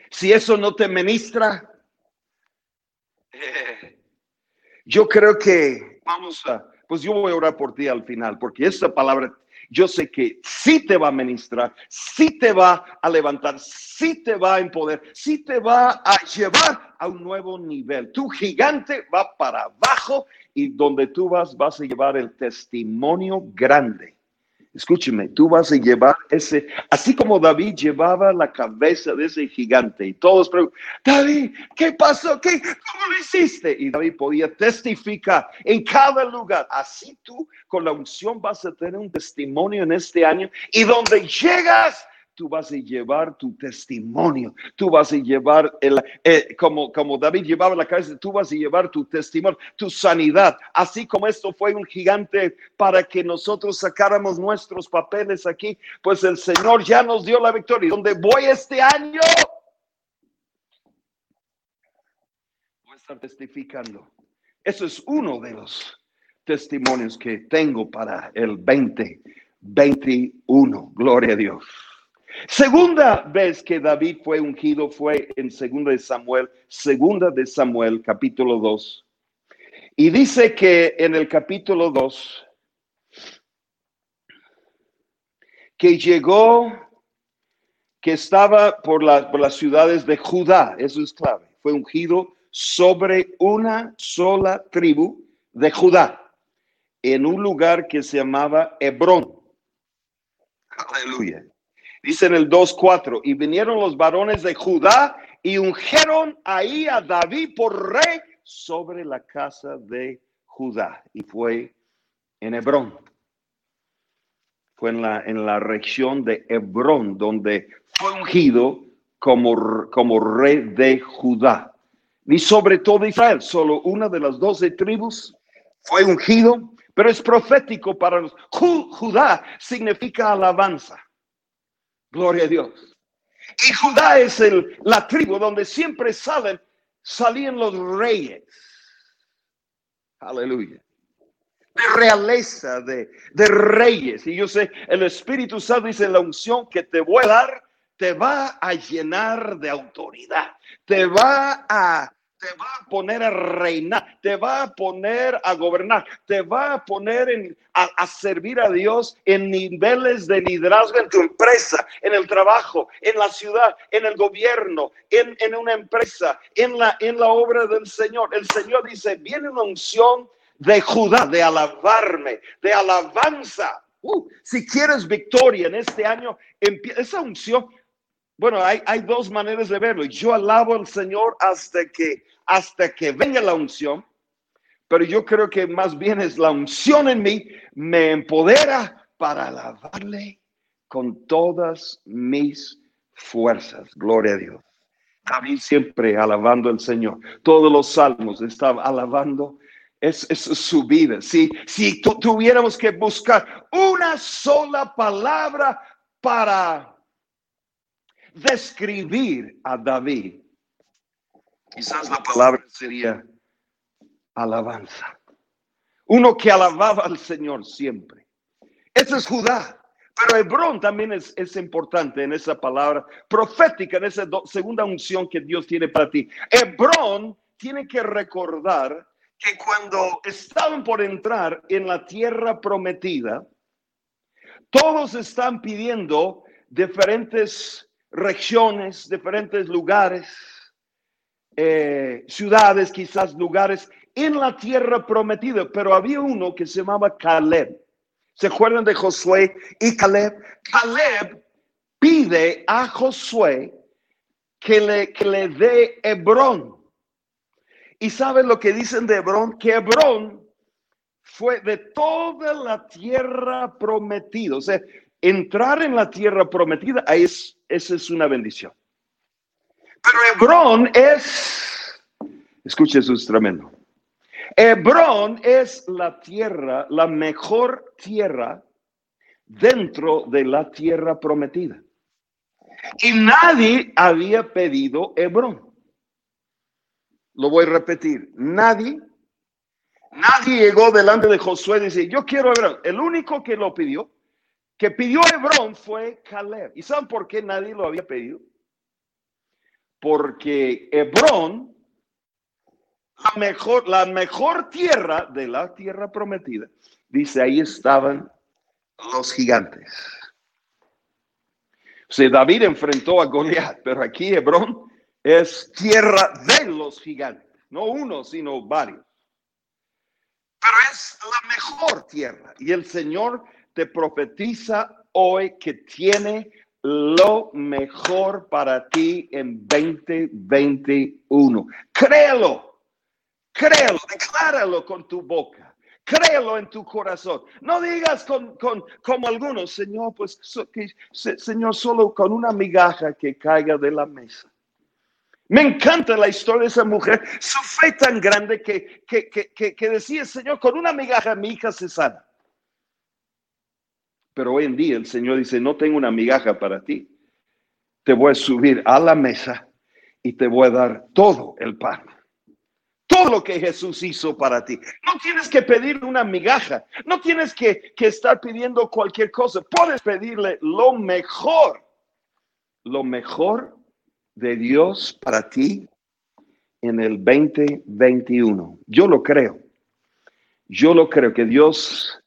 Si eso no te ministra, eh, yo creo que vamos a, pues yo voy a orar por ti al final, porque esta palabra yo sé que sí te va a ministrar, sí te va a levantar, sí te va a empoderar, sí te va a llevar a un nuevo nivel. Tu gigante va para abajo y donde tú vas vas a llevar el testimonio grande Escúcheme, tú vas a llevar ese, así como David llevaba la cabeza de ese gigante y todos preguntan, David, ¿qué pasó? ¿Qué, ¿Cómo lo hiciste? Y David podía testificar en cada lugar. Así tú con la unción vas a tener un testimonio en este año y donde llegas tú vas a llevar tu testimonio, tú vas a llevar, el, eh, como, como David llevaba la cabeza, tú vas a llevar tu testimonio, tu sanidad, así como esto fue un gigante para que nosotros sacáramos nuestros papeles aquí, pues el Señor ya nos dio la victoria. Donde voy este año, voy a estar testificando. Eso es uno de los testimonios que tengo para el 2021. Gloria a Dios. Segunda vez que David fue ungido fue en segunda de Samuel, segunda de Samuel, capítulo 2. Y dice que en el capítulo 2, que llegó, que estaba por, por las ciudades de Judá, eso es clave, fue ungido sobre una sola tribu de Judá, en un lugar que se llamaba Hebrón. Aleluya. Dice en el 2.4, y vinieron los varones de Judá y ungieron ahí a David por rey sobre la casa de Judá. Y fue en Hebrón. Fue en la, en la región de Hebrón, donde fue ungido como, como rey de Judá. Y sobre todo Israel, solo una de las doce tribus fue ungido, pero es profético para los. Judá significa alabanza. Gloria a Dios. Y Judá es el, la tribu donde siempre salen, salían los reyes. Aleluya. De realeza, de, de reyes. Y yo sé, el Espíritu Santo dice, la unción que te voy a dar, te va a llenar de autoridad. Te va a te va a poner a reinar, te va a poner a gobernar, te va a poner a, servir a Dios en niveles de liderazgo en tu empresa, en el trabajo, en la ciudad, en el gobierno, en, una empresa, en la, en la obra del Señor. El Señor dice, viene una unción de Judá, de alabarme, de alabanza. Uh, si quieres victoria en este año, esa unción bueno, hay, dos maneras de verlo. Yo alabo al Señor hasta que, hasta que venga la unción, pero yo creo que más bien es la unción en mí me empodera para alabarle con todas mis fuerzas. Gloria a Dios. Siempre alabando al Señor. Todos los salmos estaba alabando. Es, es su vida. Si, si tuviéramos que buscar una sola palabra para describir a David, quizás la palabra sería alabanza. uno que alababa al Señor siempre. Ese es Judá. Pero Hebrón también es, es, importante en esa palabra profética, en esa segunda unción que Dios tiene para ti. Hebrón tiene que recordar que cuando estaban por entrar en la tierra prometida, todos están pidiendo diferentes regiones, diferentes lugares, eh, ciudades, quizás lugares en la tierra prometida, pero había uno que se llamaba Caleb. ¿Se acuerdan de Josué y Caleb? Caleb pide a Josué que le, que le dé Hebrón. ¿Y saben lo que dicen de Hebrón? Que Hebrón fue de toda la tierra prometida. O sea, entrar en la tierra prometida, es, esa es una bendición. Pero Hebrón es, escuche eso es tremendo. Hebrón es la tierra, la mejor tierra dentro de la tierra prometida. Y nadie había pedido Hebrón. Lo voy a repetir. Nadie, nadie llegó delante de Josué y dice, yo quiero Hebrón. El único que lo pidió, que pidió Hebrón fue Caleb. ¿Y saben por qué nadie lo había pedido? Porque Hebrón, la mejor, la mejor tierra de la tierra prometida, dice, ahí estaban los gigantes. O sea, David enfrentó a Goliat, pero aquí Hebrón es tierra de los gigantes, no uno, sino varios. Pero es la mejor tierra y el Señor te profetiza hoy que tiene lo mejor para ti en 2021. Créelo, créelo, decláralo con tu boca. Créelo en tu corazón. No digas con, con como algunos, Señor, pues, que, Señor, solo con una migaja que caiga de la mesa. Me encanta la historia de esa mujer. Su fe tan grande que, que, que, que decía, Señor, con una migaja mi hija se sana. Pero hoy en día el Señor dice, no tengo una migaja para ti. Te voy a subir a la mesa y te voy a dar todo el pan. Todo lo que Jesús hizo para ti. No tienes que pedir una migaja. No tienes que, que estar pidiendo cualquier cosa. Puedes pedirle lo mejor. Lo mejor de Dios para ti en el 2021. Yo lo creo. Yo lo creo que Dios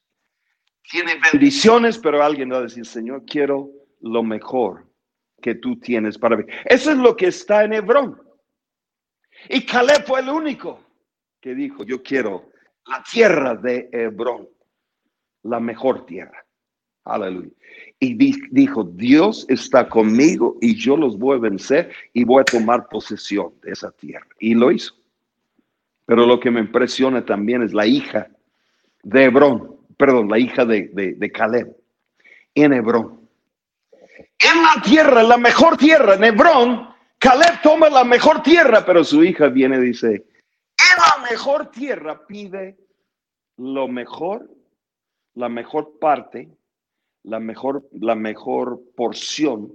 tiene bendiciones, pero alguien va a decir, Señor, quiero lo mejor que tú tienes para mí. Eso es lo que está en Hebrón. Y Caleb fue el único que dijo, yo quiero la tierra de Hebrón, la mejor tierra. Aleluya. Y dijo, Dios está conmigo y yo los voy a vencer y voy a tomar posesión de esa tierra. Y lo hizo. Pero lo que me impresiona también es la hija de Hebrón, perdón, la hija de, de, Caleb, en Hebrón. En la tierra, la mejor tierra, en Hebrón, Caleb toma la mejor tierra, pero su hija viene y dice, en la mejor tierra pide lo mejor, la mejor parte la mejor, la mejor porción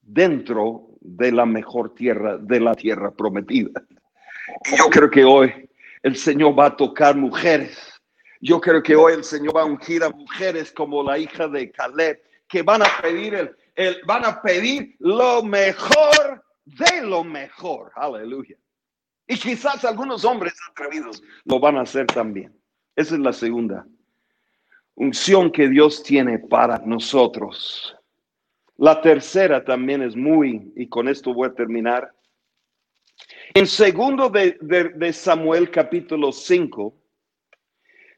dentro de la mejor tierra, de la tierra prometida. Yo creo que hoy el Señor va a tocar mujeres. Yo creo que hoy el Señor va a ungir a mujeres como la hija de Caleb, que van a pedir el, el van a pedir lo mejor de lo mejor. Aleluya. Y quizás algunos hombres atrevidos lo van a hacer también. Esa es la segunda unción que Dios tiene para nosotros. La tercera también es muy, y con esto voy a terminar. En segundo de, Samuel capítulo 5,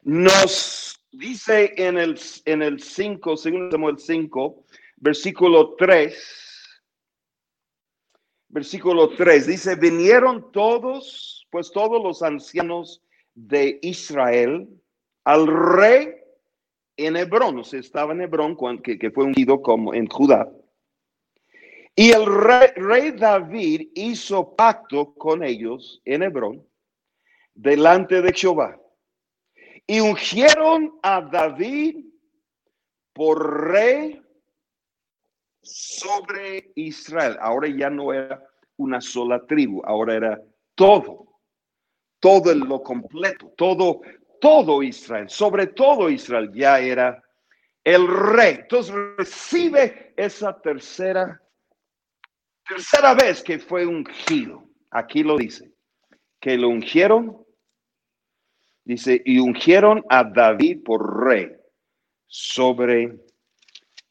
nos dice en el, en el 5, segundo Samuel 5, versículo 3, versículo 3, dice, vinieron todos, pues todos los ancianos de Israel al rey en Hebrón, o sea, estaba en Hebrón, que, que fue ungido como en Judá. Y el rey, David hizo pacto con ellos en Hebrón, delante de Jehová. Y ungieron a David por rey sobre Israel. Ahora ya no era una sola tribu, ahora era todo, todo lo completo, todo todo Israel, sobre todo Israel, ya era el rey. Entonces recibe esa tercera, tercera vez que fue ungido. Aquí lo dice, que lo ungieron, dice, y ungieron a David por rey sobre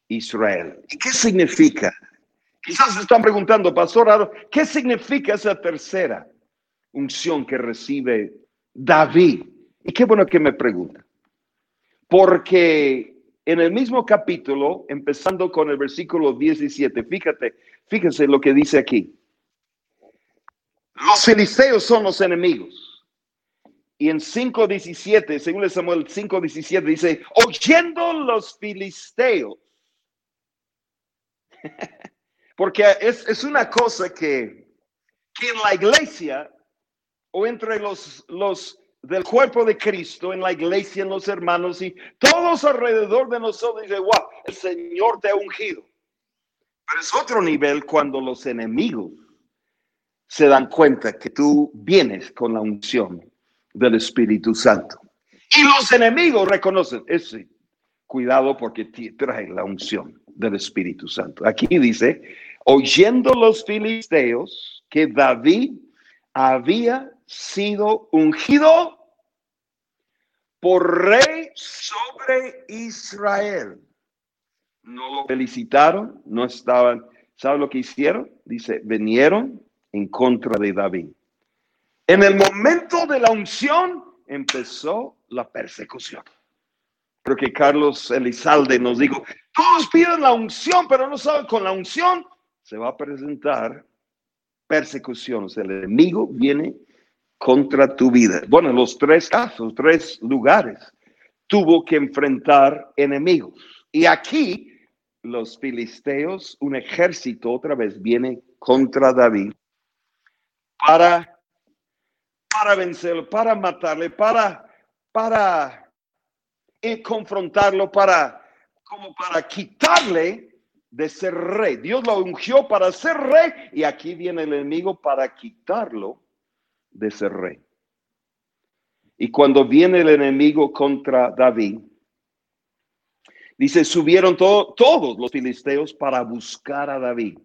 Israel. ¿Y qué significa? Quizás se están preguntando, pastor, ¿qué significa esa tercera unción que recibe David? Y qué bueno que me pregunta. Porque en el mismo capítulo, empezando con el versículo 17, fíjate, fíjense lo que dice aquí. Los filisteos son los enemigos. Y en 5.17, según Samuel 5.17, dice, oyendo los filisteos. Porque es, es, una cosa que, que en la iglesia o entre los, los del cuerpo de Cristo, en la iglesia, en los hermanos y todos alrededor de nosotros dicen, wow, el Señor te ha ungido. Pero es otro nivel cuando los enemigos se dan cuenta que tú vienes con la unción del Espíritu Santo. Y los enemigos reconocen ese cuidado porque trae la unción del Espíritu Santo. Aquí dice, oyendo los filisteos que David había sido ungido por rey sobre Israel. No lo felicitaron, no estaban, ¿sabe lo que hicieron? Dice, vinieron en contra de David. En el momento de la unción empezó la persecución. Creo que Carlos Elizalde nos dijo, todos piden la unción, pero no saben, con la unción se va a presentar persecución. el enemigo viene contra tu vida. Bueno, los tres casos, tres lugares, tuvo que enfrentar enemigos. Y aquí los filisteos, un ejército otra vez viene contra David para, para vencerlo, para matarle, para, para eh, confrontarlo, para, como para quitarle de ser rey. Dios lo ungió para ser rey y aquí viene el enemigo para quitarlo de ser rey. Y cuando viene el enemigo contra David, dice, subieron todos los filisteos para buscar a David.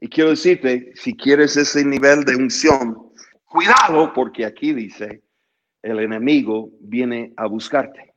Y quiero decirte, si quieres ese nivel de unción, cuidado porque aquí dice, el enemigo viene a buscarte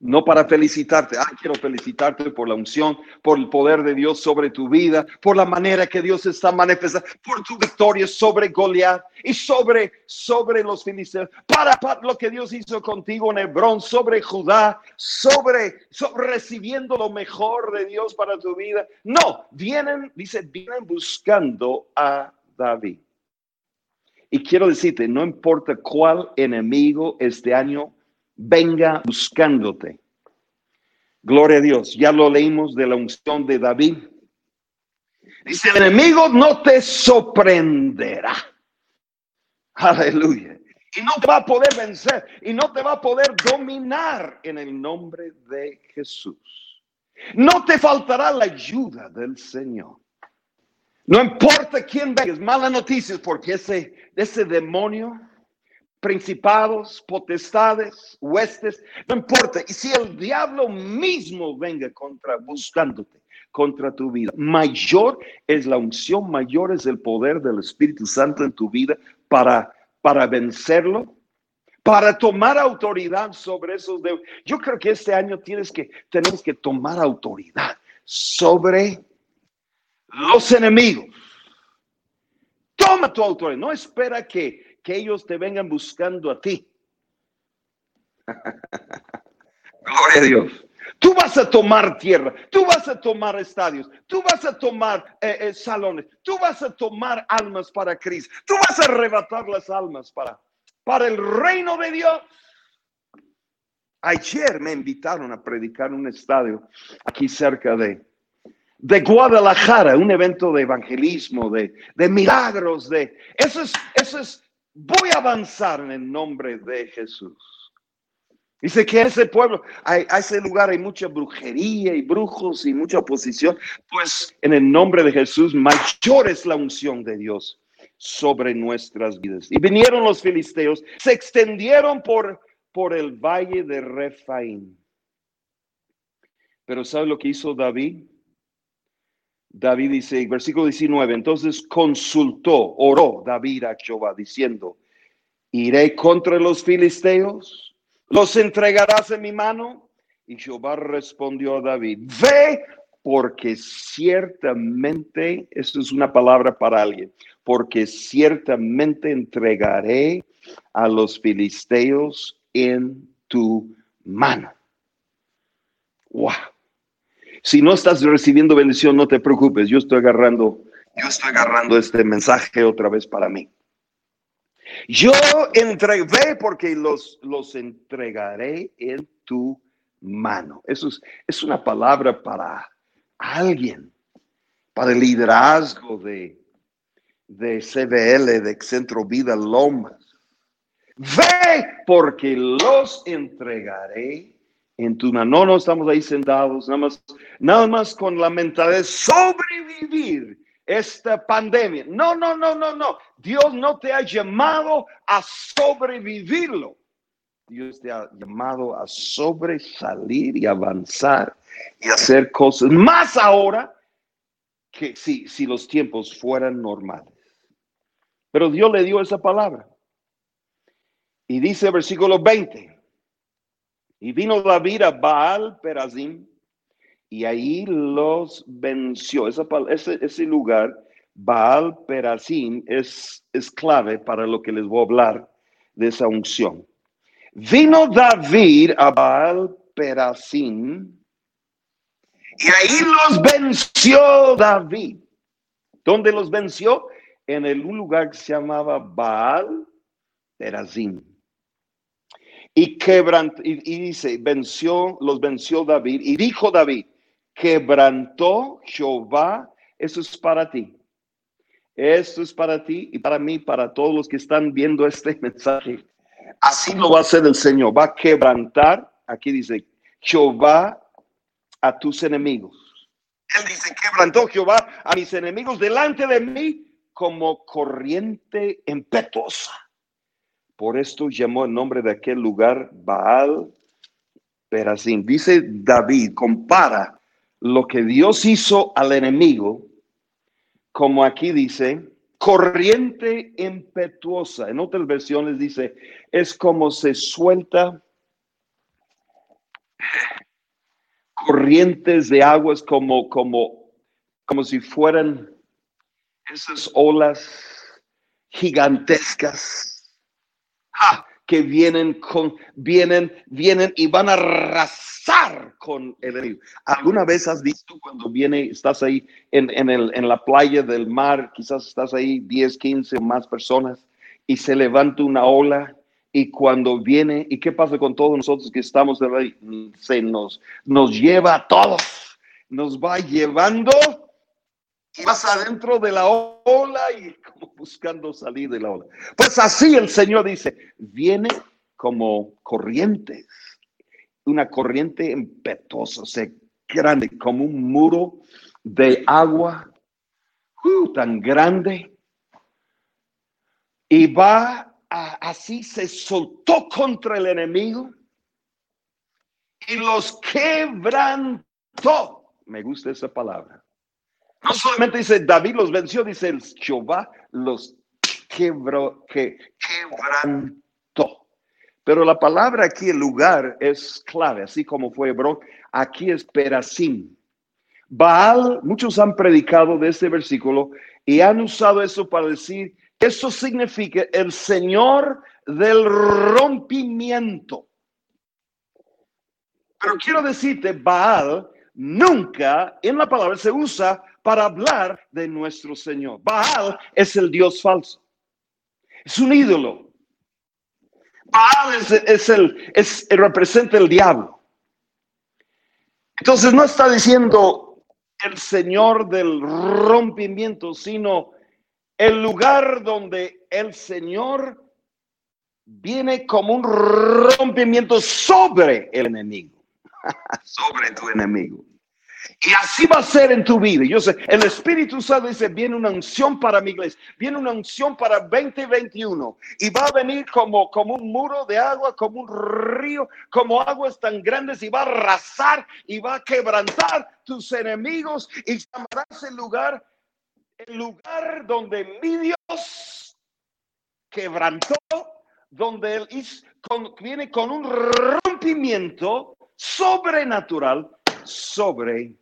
no para felicitarte. Ah, quiero felicitarte por la unción, por el poder de Dios sobre tu vida, por la manera que Dios está manifestando, por tu victoria sobre Goliat y sobre, sobre los filisteos, para, lo que Dios hizo contigo en Hebrón, sobre Judá, sobre, sobre recibiendo lo mejor de Dios para tu vida. No, vienen, dice, vienen buscando a David. Y quiero decirte, no importa cuál enemigo este año venga buscándote. Gloria a Dios. Ya lo leímos de la unción de David. Dice, el enemigo no te sorprenderá. Aleluya. Y no te va a poder vencer y no te va a poder dominar en el nombre de Jesús. No te faltará la ayuda del Señor. No importa quién venga, es mala noticia porque ese, ese demonio principados, potestades, huestes, no importa. Y si el diablo mismo venga contra, buscándote, contra tu vida, mayor es la unción, mayor es el poder del Espíritu Santo en tu vida para, para vencerlo, para tomar autoridad sobre esos de Yo creo que este año tienes que, tenemos que tomar autoridad sobre los enemigos. Toma tu autoridad, no espera que que ellos te vengan buscando a ti. Gloria a Dios. Tú vas a tomar tierra, tú vas a tomar estadios, tú vas a tomar eh, eh, salones, tú vas a tomar almas para Cristo, tú vas a arrebatar las almas para, para el reino de Dios. Ayer me invitaron a predicar un estadio aquí cerca de, de Guadalajara, un evento de evangelismo, de, de milagros, de eso es, eso es voy a avanzar en el nombre de Jesús. Dice que ese pueblo, a, ese lugar hay mucha brujería y brujos y mucha oposición. Pues en el nombre de Jesús, mayor es la unción de Dios sobre nuestras vidas. Y vinieron los filisteos, se extendieron por, por el valle de Refaim. Pero ¿sabe lo que hizo David? David dice, versículo 19, entonces consultó, oró David a Jehová diciendo, iré contra los filisteos, los entregarás en mi mano. Y Jehová respondió a David, ve porque ciertamente, esto es una palabra para alguien, porque ciertamente entregaré a los filisteos en tu mano. Wow. Si no estás recibiendo bendición, no te preocupes. Yo estoy agarrando, yo estoy agarrando este mensaje otra vez para mí. Yo entregué porque los, los entregaré en tu mano. Eso es, es una palabra para alguien, para el liderazgo de, de CBL, de Centro Vida Lomas. Ve porque los entregaré en tu mano. No, estamos ahí sentados, nada más, nada más con la mentalidad sobrevivir esta pandemia. No, no, no, no, no. Dios no te ha llamado a sobrevivirlo. Dios te ha llamado a sobresalir y avanzar y hacer cosas más ahora que si, si los tiempos fueran normales. Pero Dios le dio esa palabra. Y dice versículo 20, y vino David a Baal Perazim y ahí los venció. Esa, ese, ese lugar, Baal Perazim, es, es clave para lo que les voy a hablar de esa unción. Vino David a Baal Perazim y ahí los venció David. ¿Dónde los venció? En el, un lugar que se llamaba Baal Perazim y quebrantó, y, dice, venció, los venció David, y dijo David, quebrantó Jehová, eso es para ti. Esto es para ti y para mí, para todos los que están viendo este mensaje. Así lo va a hacer el Señor. Va a quebrantar, aquí dice, Jehová a tus enemigos. Él dice, quebrantó Jehová a mis enemigos delante de mí como corriente impetuosa. Por esto llamó el nombre de aquel lugar Baal Perazim. Dice David, compara lo que Dios hizo al enemigo, como aquí dice, corriente impetuosa. En otras versiones dice, es como se suelta corrientes de aguas como, como, como si fueran esas olas gigantescas que vienen con, vienen, vienen y van a arrasar con el enemigo. ¿Alguna vez has visto cuando viene, estás ahí en, en, el, en la playa del mar, quizás estás ahí 10, 15 o más personas y se levanta una ola y cuando viene, ¿y qué pasa con todos nosotros que estamos ahí? Se nos, nos lleva a todos, nos va llevando y vas adentro de la ola y como buscando salir de la ola. Pues así el Señor dice, viene como corrientes, una corriente impetuosa, o sea, grande, como un muro de agua uh, tan grande. Y va así, se soltó contra el enemigo y los quebrantó. Me gusta esa palabra no solamente dice David los venció, dice el Jehová los quebró, que quebrantó. Pero la palabra aquí, el lugar, es clave, así como fue Hebrón. Aquí es Perasim. Baal, muchos han predicado de este versículo y han usado eso para decir, eso significa el Señor del rompimiento. Pero quiero decirte, Baal nunca en la palabra se usa para hablar de nuestro Señor. Baal es el Dios falso. Es un ídolo. Baal es, el, es, representa el diablo. Entonces no está diciendo el Señor del rompimiento, sino el lugar donde el Señor viene como un rompimiento sobre el enemigo, sobre tu enemigo. Y así va a ser en tu vida. Yo sé, el Espíritu Santo dice, viene una unción para mi iglesia, viene una unción para 2021 y va a venir como, como un muro de agua, como un río, como aguas tan grandes y va a arrasar y va a quebrantar tus enemigos y llamarás el lugar, el lugar donde mi Dios quebrantó, donde él viene con un rompimiento sobrenatural sobre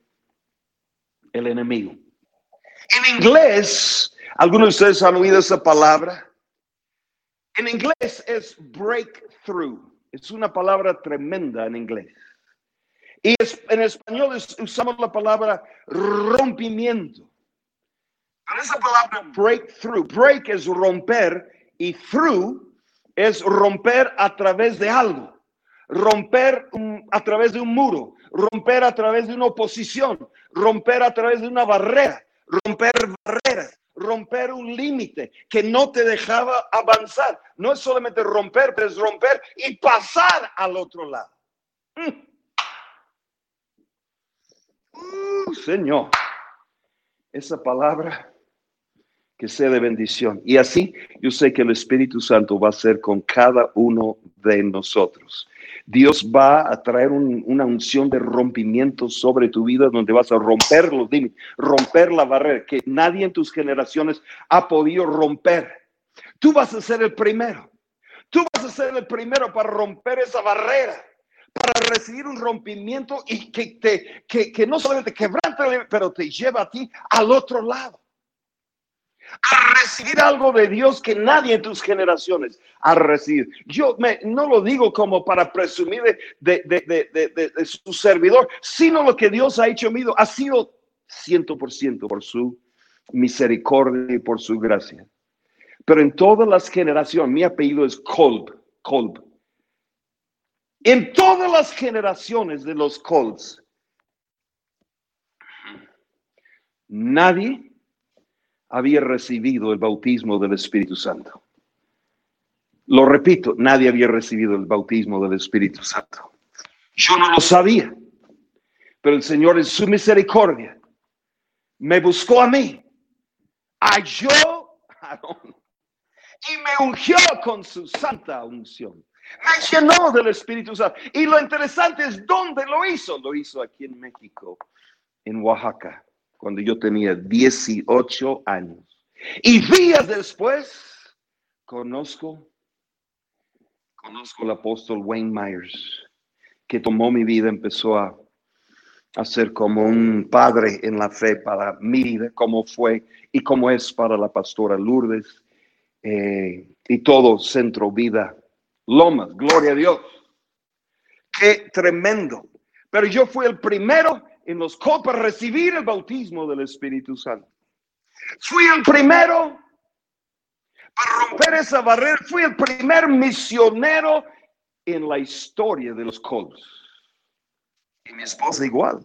el enemigo. En inglés, algunos de ustedes han oído esa palabra. En inglés es breakthrough. Es una palabra tremenda en inglés. Y en español usamos la palabra rompimiento. Pero esa palabra breakthrough, break es romper y through es romper a través de algo, romper a través de un muro, romper a través de una oposición, romper a través de una barrera, romper barreras, romper un límite que no te dejaba avanzar. No es solamente romper, pero es romper y pasar al otro lado. Mm. Uh, señor, esa palabra que sea de bendición. Y así yo sé que el Espíritu Santo va a ser con cada uno de nosotros. Dios va a traer una unción de rompimiento sobre tu vida donde vas a romper los límites, romper la barrera que nadie en tus generaciones ha podido romper. Tú vas a ser el primero. Tú vas a ser el primero para romper esa barrera, para recibir un rompimiento y que, te, que, que no solamente quebrante, pero te lleva a ti al otro lado a recibir algo de Dios que nadie en tus generaciones ha recibido. Yo me, no lo digo como para presumir de, de, su servidor, sino lo que Dios ha hecho mío ha sido ciento por ciento por su misericordia y por su gracia. Pero en todas las generaciones, mi apellido es Kolb, Kolb. En todas las generaciones de los Kolbs, nadie había recibido el bautismo del Espíritu Santo. Lo repito, nadie había recibido el bautismo del Espíritu Santo. Yo no lo sabía, pero el Señor en su misericordia me buscó a mí, halló y me ungió con su santa unción. Me llenó del Espíritu Santo. Y lo interesante es dónde lo hizo. Lo hizo aquí en México, en Oaxaca cuando yo tenía 18 años. Y días después, conozco, conozco al apóstol Wayne Myers, que tomó mi vida, empezó a, a ser como un padre en la fe para mi vida, como fue y como es para la pastora Lourdes eh, y todo Centro Vida Lomas, gloria a Dios. Qué tremendo. Pero yo fui el primero en los copas recibir el bautismo del Espíritu Santo. Fui el primero para romper esa barrera. Fui el primer misionero en la historia de los colos. Y mi esposa igual.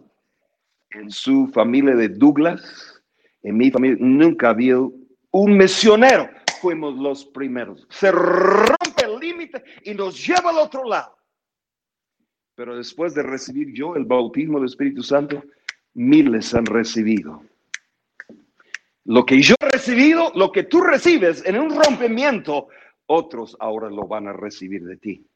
En su familia de Douglas, en mi familia, nunca había un misionero. Fuimos los primeros. Se rompe el límite y nos lleva al otro lado. Pero después de recibir yo el bautismo del Espíritu Santo, miles han recibido. Lo que yo he recibido, lo que tú recibes en un rompimiento, otros ahora lo van a recibir de ti.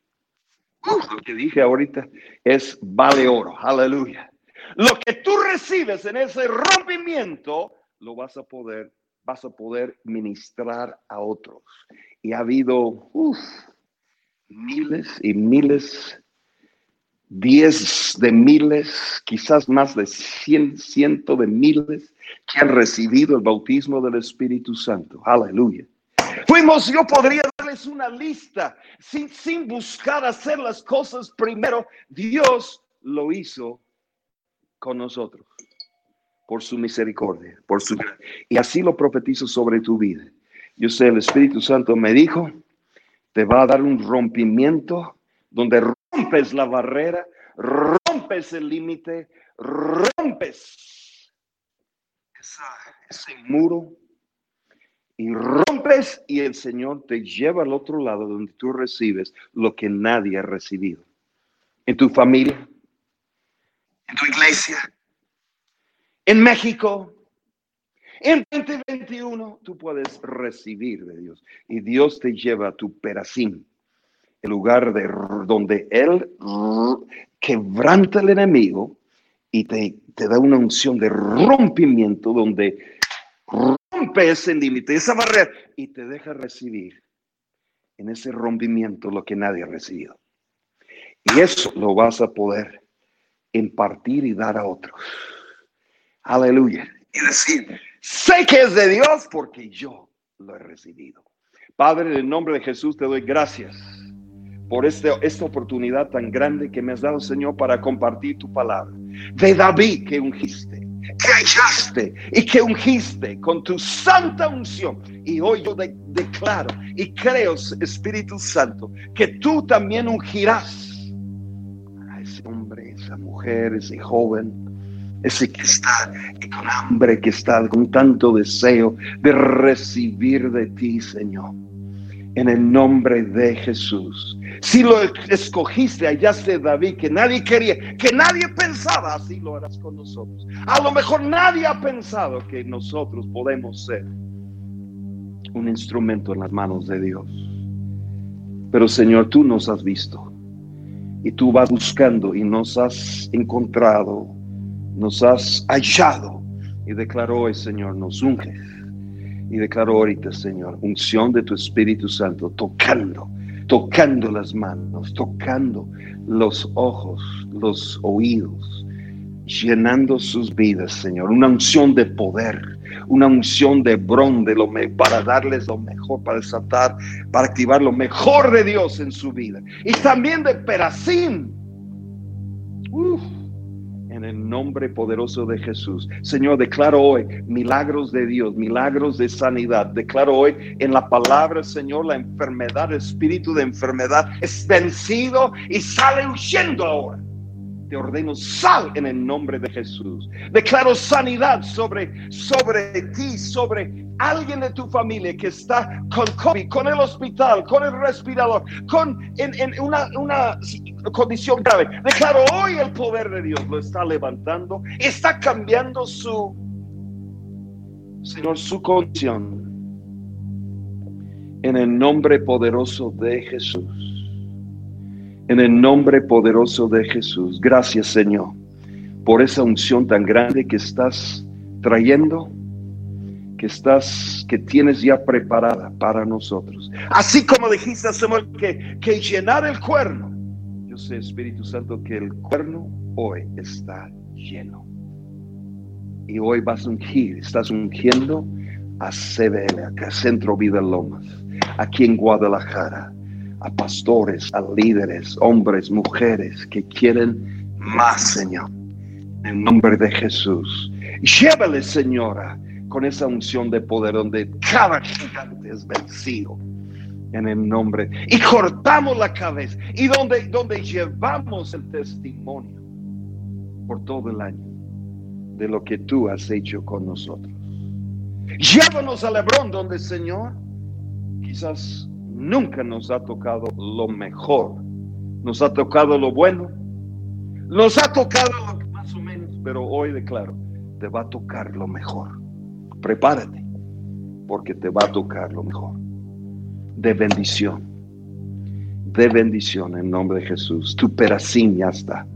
lo que dije ahorita es vale oro, aleluya. Lo que tú recibes en ese rompimiento, lo vas a poder, vas a poder ministrar a otros. Y ha habido miles y miles diez de miles, quizás más de cien, ciento de miles que han recibido el bautismo del Espíritu Santo. Aleluya. Fuimos, yo podría darles una lista sin, sin buscar hacer las cosas primero. Dios lo hizo con nosotros por su misericordia, por su y así lo profetizo sobre tu vida. Yo sé, el Espíritu Santo me dijo, te va a dar un rompimiento donde rompes la barrera, rompes el límite, rompes ese muro y rompes y el Señor te lleva al otro lado donde tú recibes lo que nadie ha recibido. En tu familia, en tu iglesia, en México, en 2021, tú puedes recibir de Dios y Dios te lleva a tu peracín, el lugar de, donde Él quebranta al enemigo y te, te da una unción de rompimiento donde rompe ese límite, esa barrera y te deja recibir en ese rompimiento lo que nadie ha recibido. Y eso lo vas a poder impartir y dar a otros. Aleluya. Y decir, sé que es de Dios porque yo lo he recibido. Padre, en el nombre de Jesús te doy gracias por este, esta oportunidad tan grande que me has dado, Señor, para compartir tu palabra. De David que ungiste, que hallaste y que ungiste con tu santa unción. Y hoy yo declaro y creo, Espíritu Santo, que tú también ungirás a ese hombre, esa mujer, ese joven, ese que está con hambre, que está con tanto deseo de recibir de ti, Señor en el nombre de Jesús. Si lo escogiste, hallaste David, que nadie quería, que nadie pensaba, así lo harás con nosotros. A lo mejor nadie ha pensado que nosotros podemos ser un instrumento en las manos de Dios. Pero Señor, tú nos has visto y tú vas buscando y nos has encontrado, nos has hallado y declaró hoy, Señor, nos unges y declaro ahorita, Señor, unción de tu Espíritu Santo, tocando, tocando las manos, tocando los ojos, los oídos, llenando sus vidas, Señor. Una unción de poder, una unción de bron, de lo para darles lo mejor, para desatar, para activar lo mejor de Dios en su vida. Y también de peracín. En el nombre poderoso de Jesús. Señor, declaro hoy milagros de Dios, milagros de sanidad. Declaro hoy en la palabra, Señor, la enfermedad, el espíritu de enfermedad es vencido y sale huyendo ahora te ordeno sal en el nombre de Jesús. Declaro sanidad sobre, sobre ti, sobre alguien de tu familia que está con COVID, con el hospital, con el respirador, con en, en una, una condición grave. Declaro hoy el poder de Dios lo está levantando, está cambiando su, Señor, su condición. En el nombre poderoso de Jesús. En el nombre poderoso de Jesús. Gracias, Señor, por esa unción tan grande que estás trayendo, que estás, que tienes ya preparada para nosotros. Así como dijiste, Señor, que, que llenar el cuerno. Yo sé, Espíritu Santo, que el cuerno hoy está lleno. Y hoy vas a ungir, estás ungiendo a CBL, acá Centro Vida Lomas, aquí en Guadalajara a pastores, a líderes, hombres, mujeres que quieren más, Señor. En nombre de Jesús. Llévale, Señora, con esa unción de poder donde cada gigante es vencido. En el nombre. Y cortamos la cabeza. Y donde, donde llevamos el testimonio por todo el año de lo que tú has hecho con nosotros. Llévanos a Lebrón, donde, Señor, quizás nunca nos ha tocado lo mejor. Nos ha tocado lo bueno, nos ha tocado lo más o menos, pero hoy declaro, te va a tocar lo mejor. Prepárate, porque te va a tocar lo mejor. De bendición, de bendición en nombre de Jesús. Tu peracín ya está,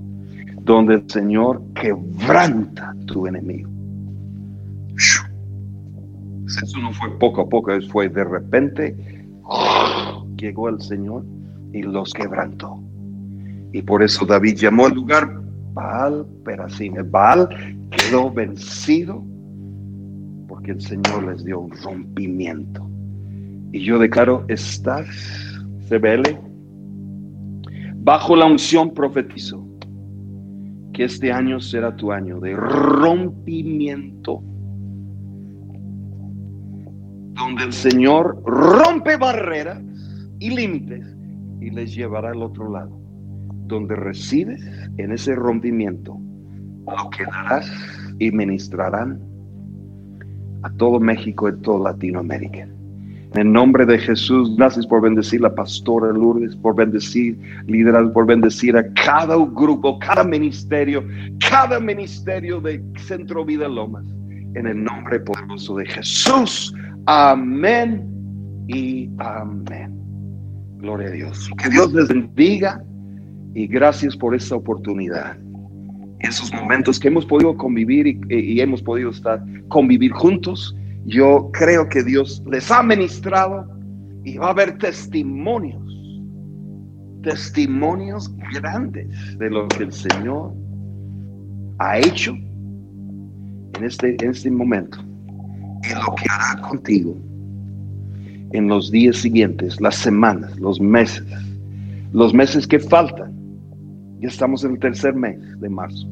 donde el Señor quebranta tu enemigo. Eso no fue poco a poco, fue de repente llegó el Señor y los quebrantó. Y por eso David llamó al lugar Baal Perasim. Baal quedó vencido porque el Señor les dio un rompimiento. Y yo declaro, estás, CBL, bajo la unción profetizo que este año será tu año de rompimiento donde el Señor rompe barreras y límites y les llevará al otro lado, donde recibes en ese rompimiento lo que darás y ministrarán a todo México y toda Latinoamérica. En nombre de Jesús, gracias por bendecir la pastora Lourdes, por bendecir líderes, por bendecir a cada grupo, cada ministerio, cada ministerio de Centro Vida Lomas. En el nombre poderoso de Jesús. Amén y amén. Gloria a Dios. Que Dios les bendiga y gracias por esta oportunidad. Esos momentos que hemos podido convivir y, y hemos podido estar, convivir juntos yo creo que Dios les ha ministrado y va a haber testimonios, testimonios grandes de lo que el Señor ha hecho en este, en este momento y lo que hará contigo en los días siguientes, las semanas, los meses, los meses que faltan. Ya estamos en el tercer mes de marzo.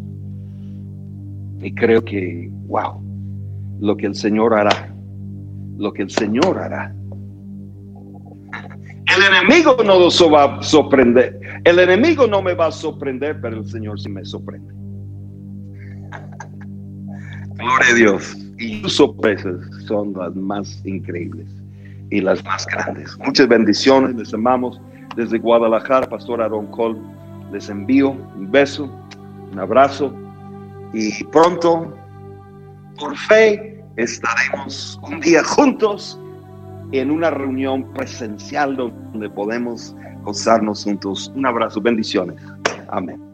Y creo que, wow, lo que el Señor hará, lo que el Señor hará. El enemigo no nos va a sorprender. El enemigo no me va a sorprender, pero el Señor sí me sorprende. Gloria a Dios. Y sus sorpresas son las más increíbles y las más grandes. Muchas bendiciones. Les amamos desde Guadalajara, Pastor Aaron Cole. Les envío un beso, un abrazo y pronto por fe estaremos un día juntos en una reunión presencial donde podemos gozarnos juntos. Un abrazo, bendiciones. Amén.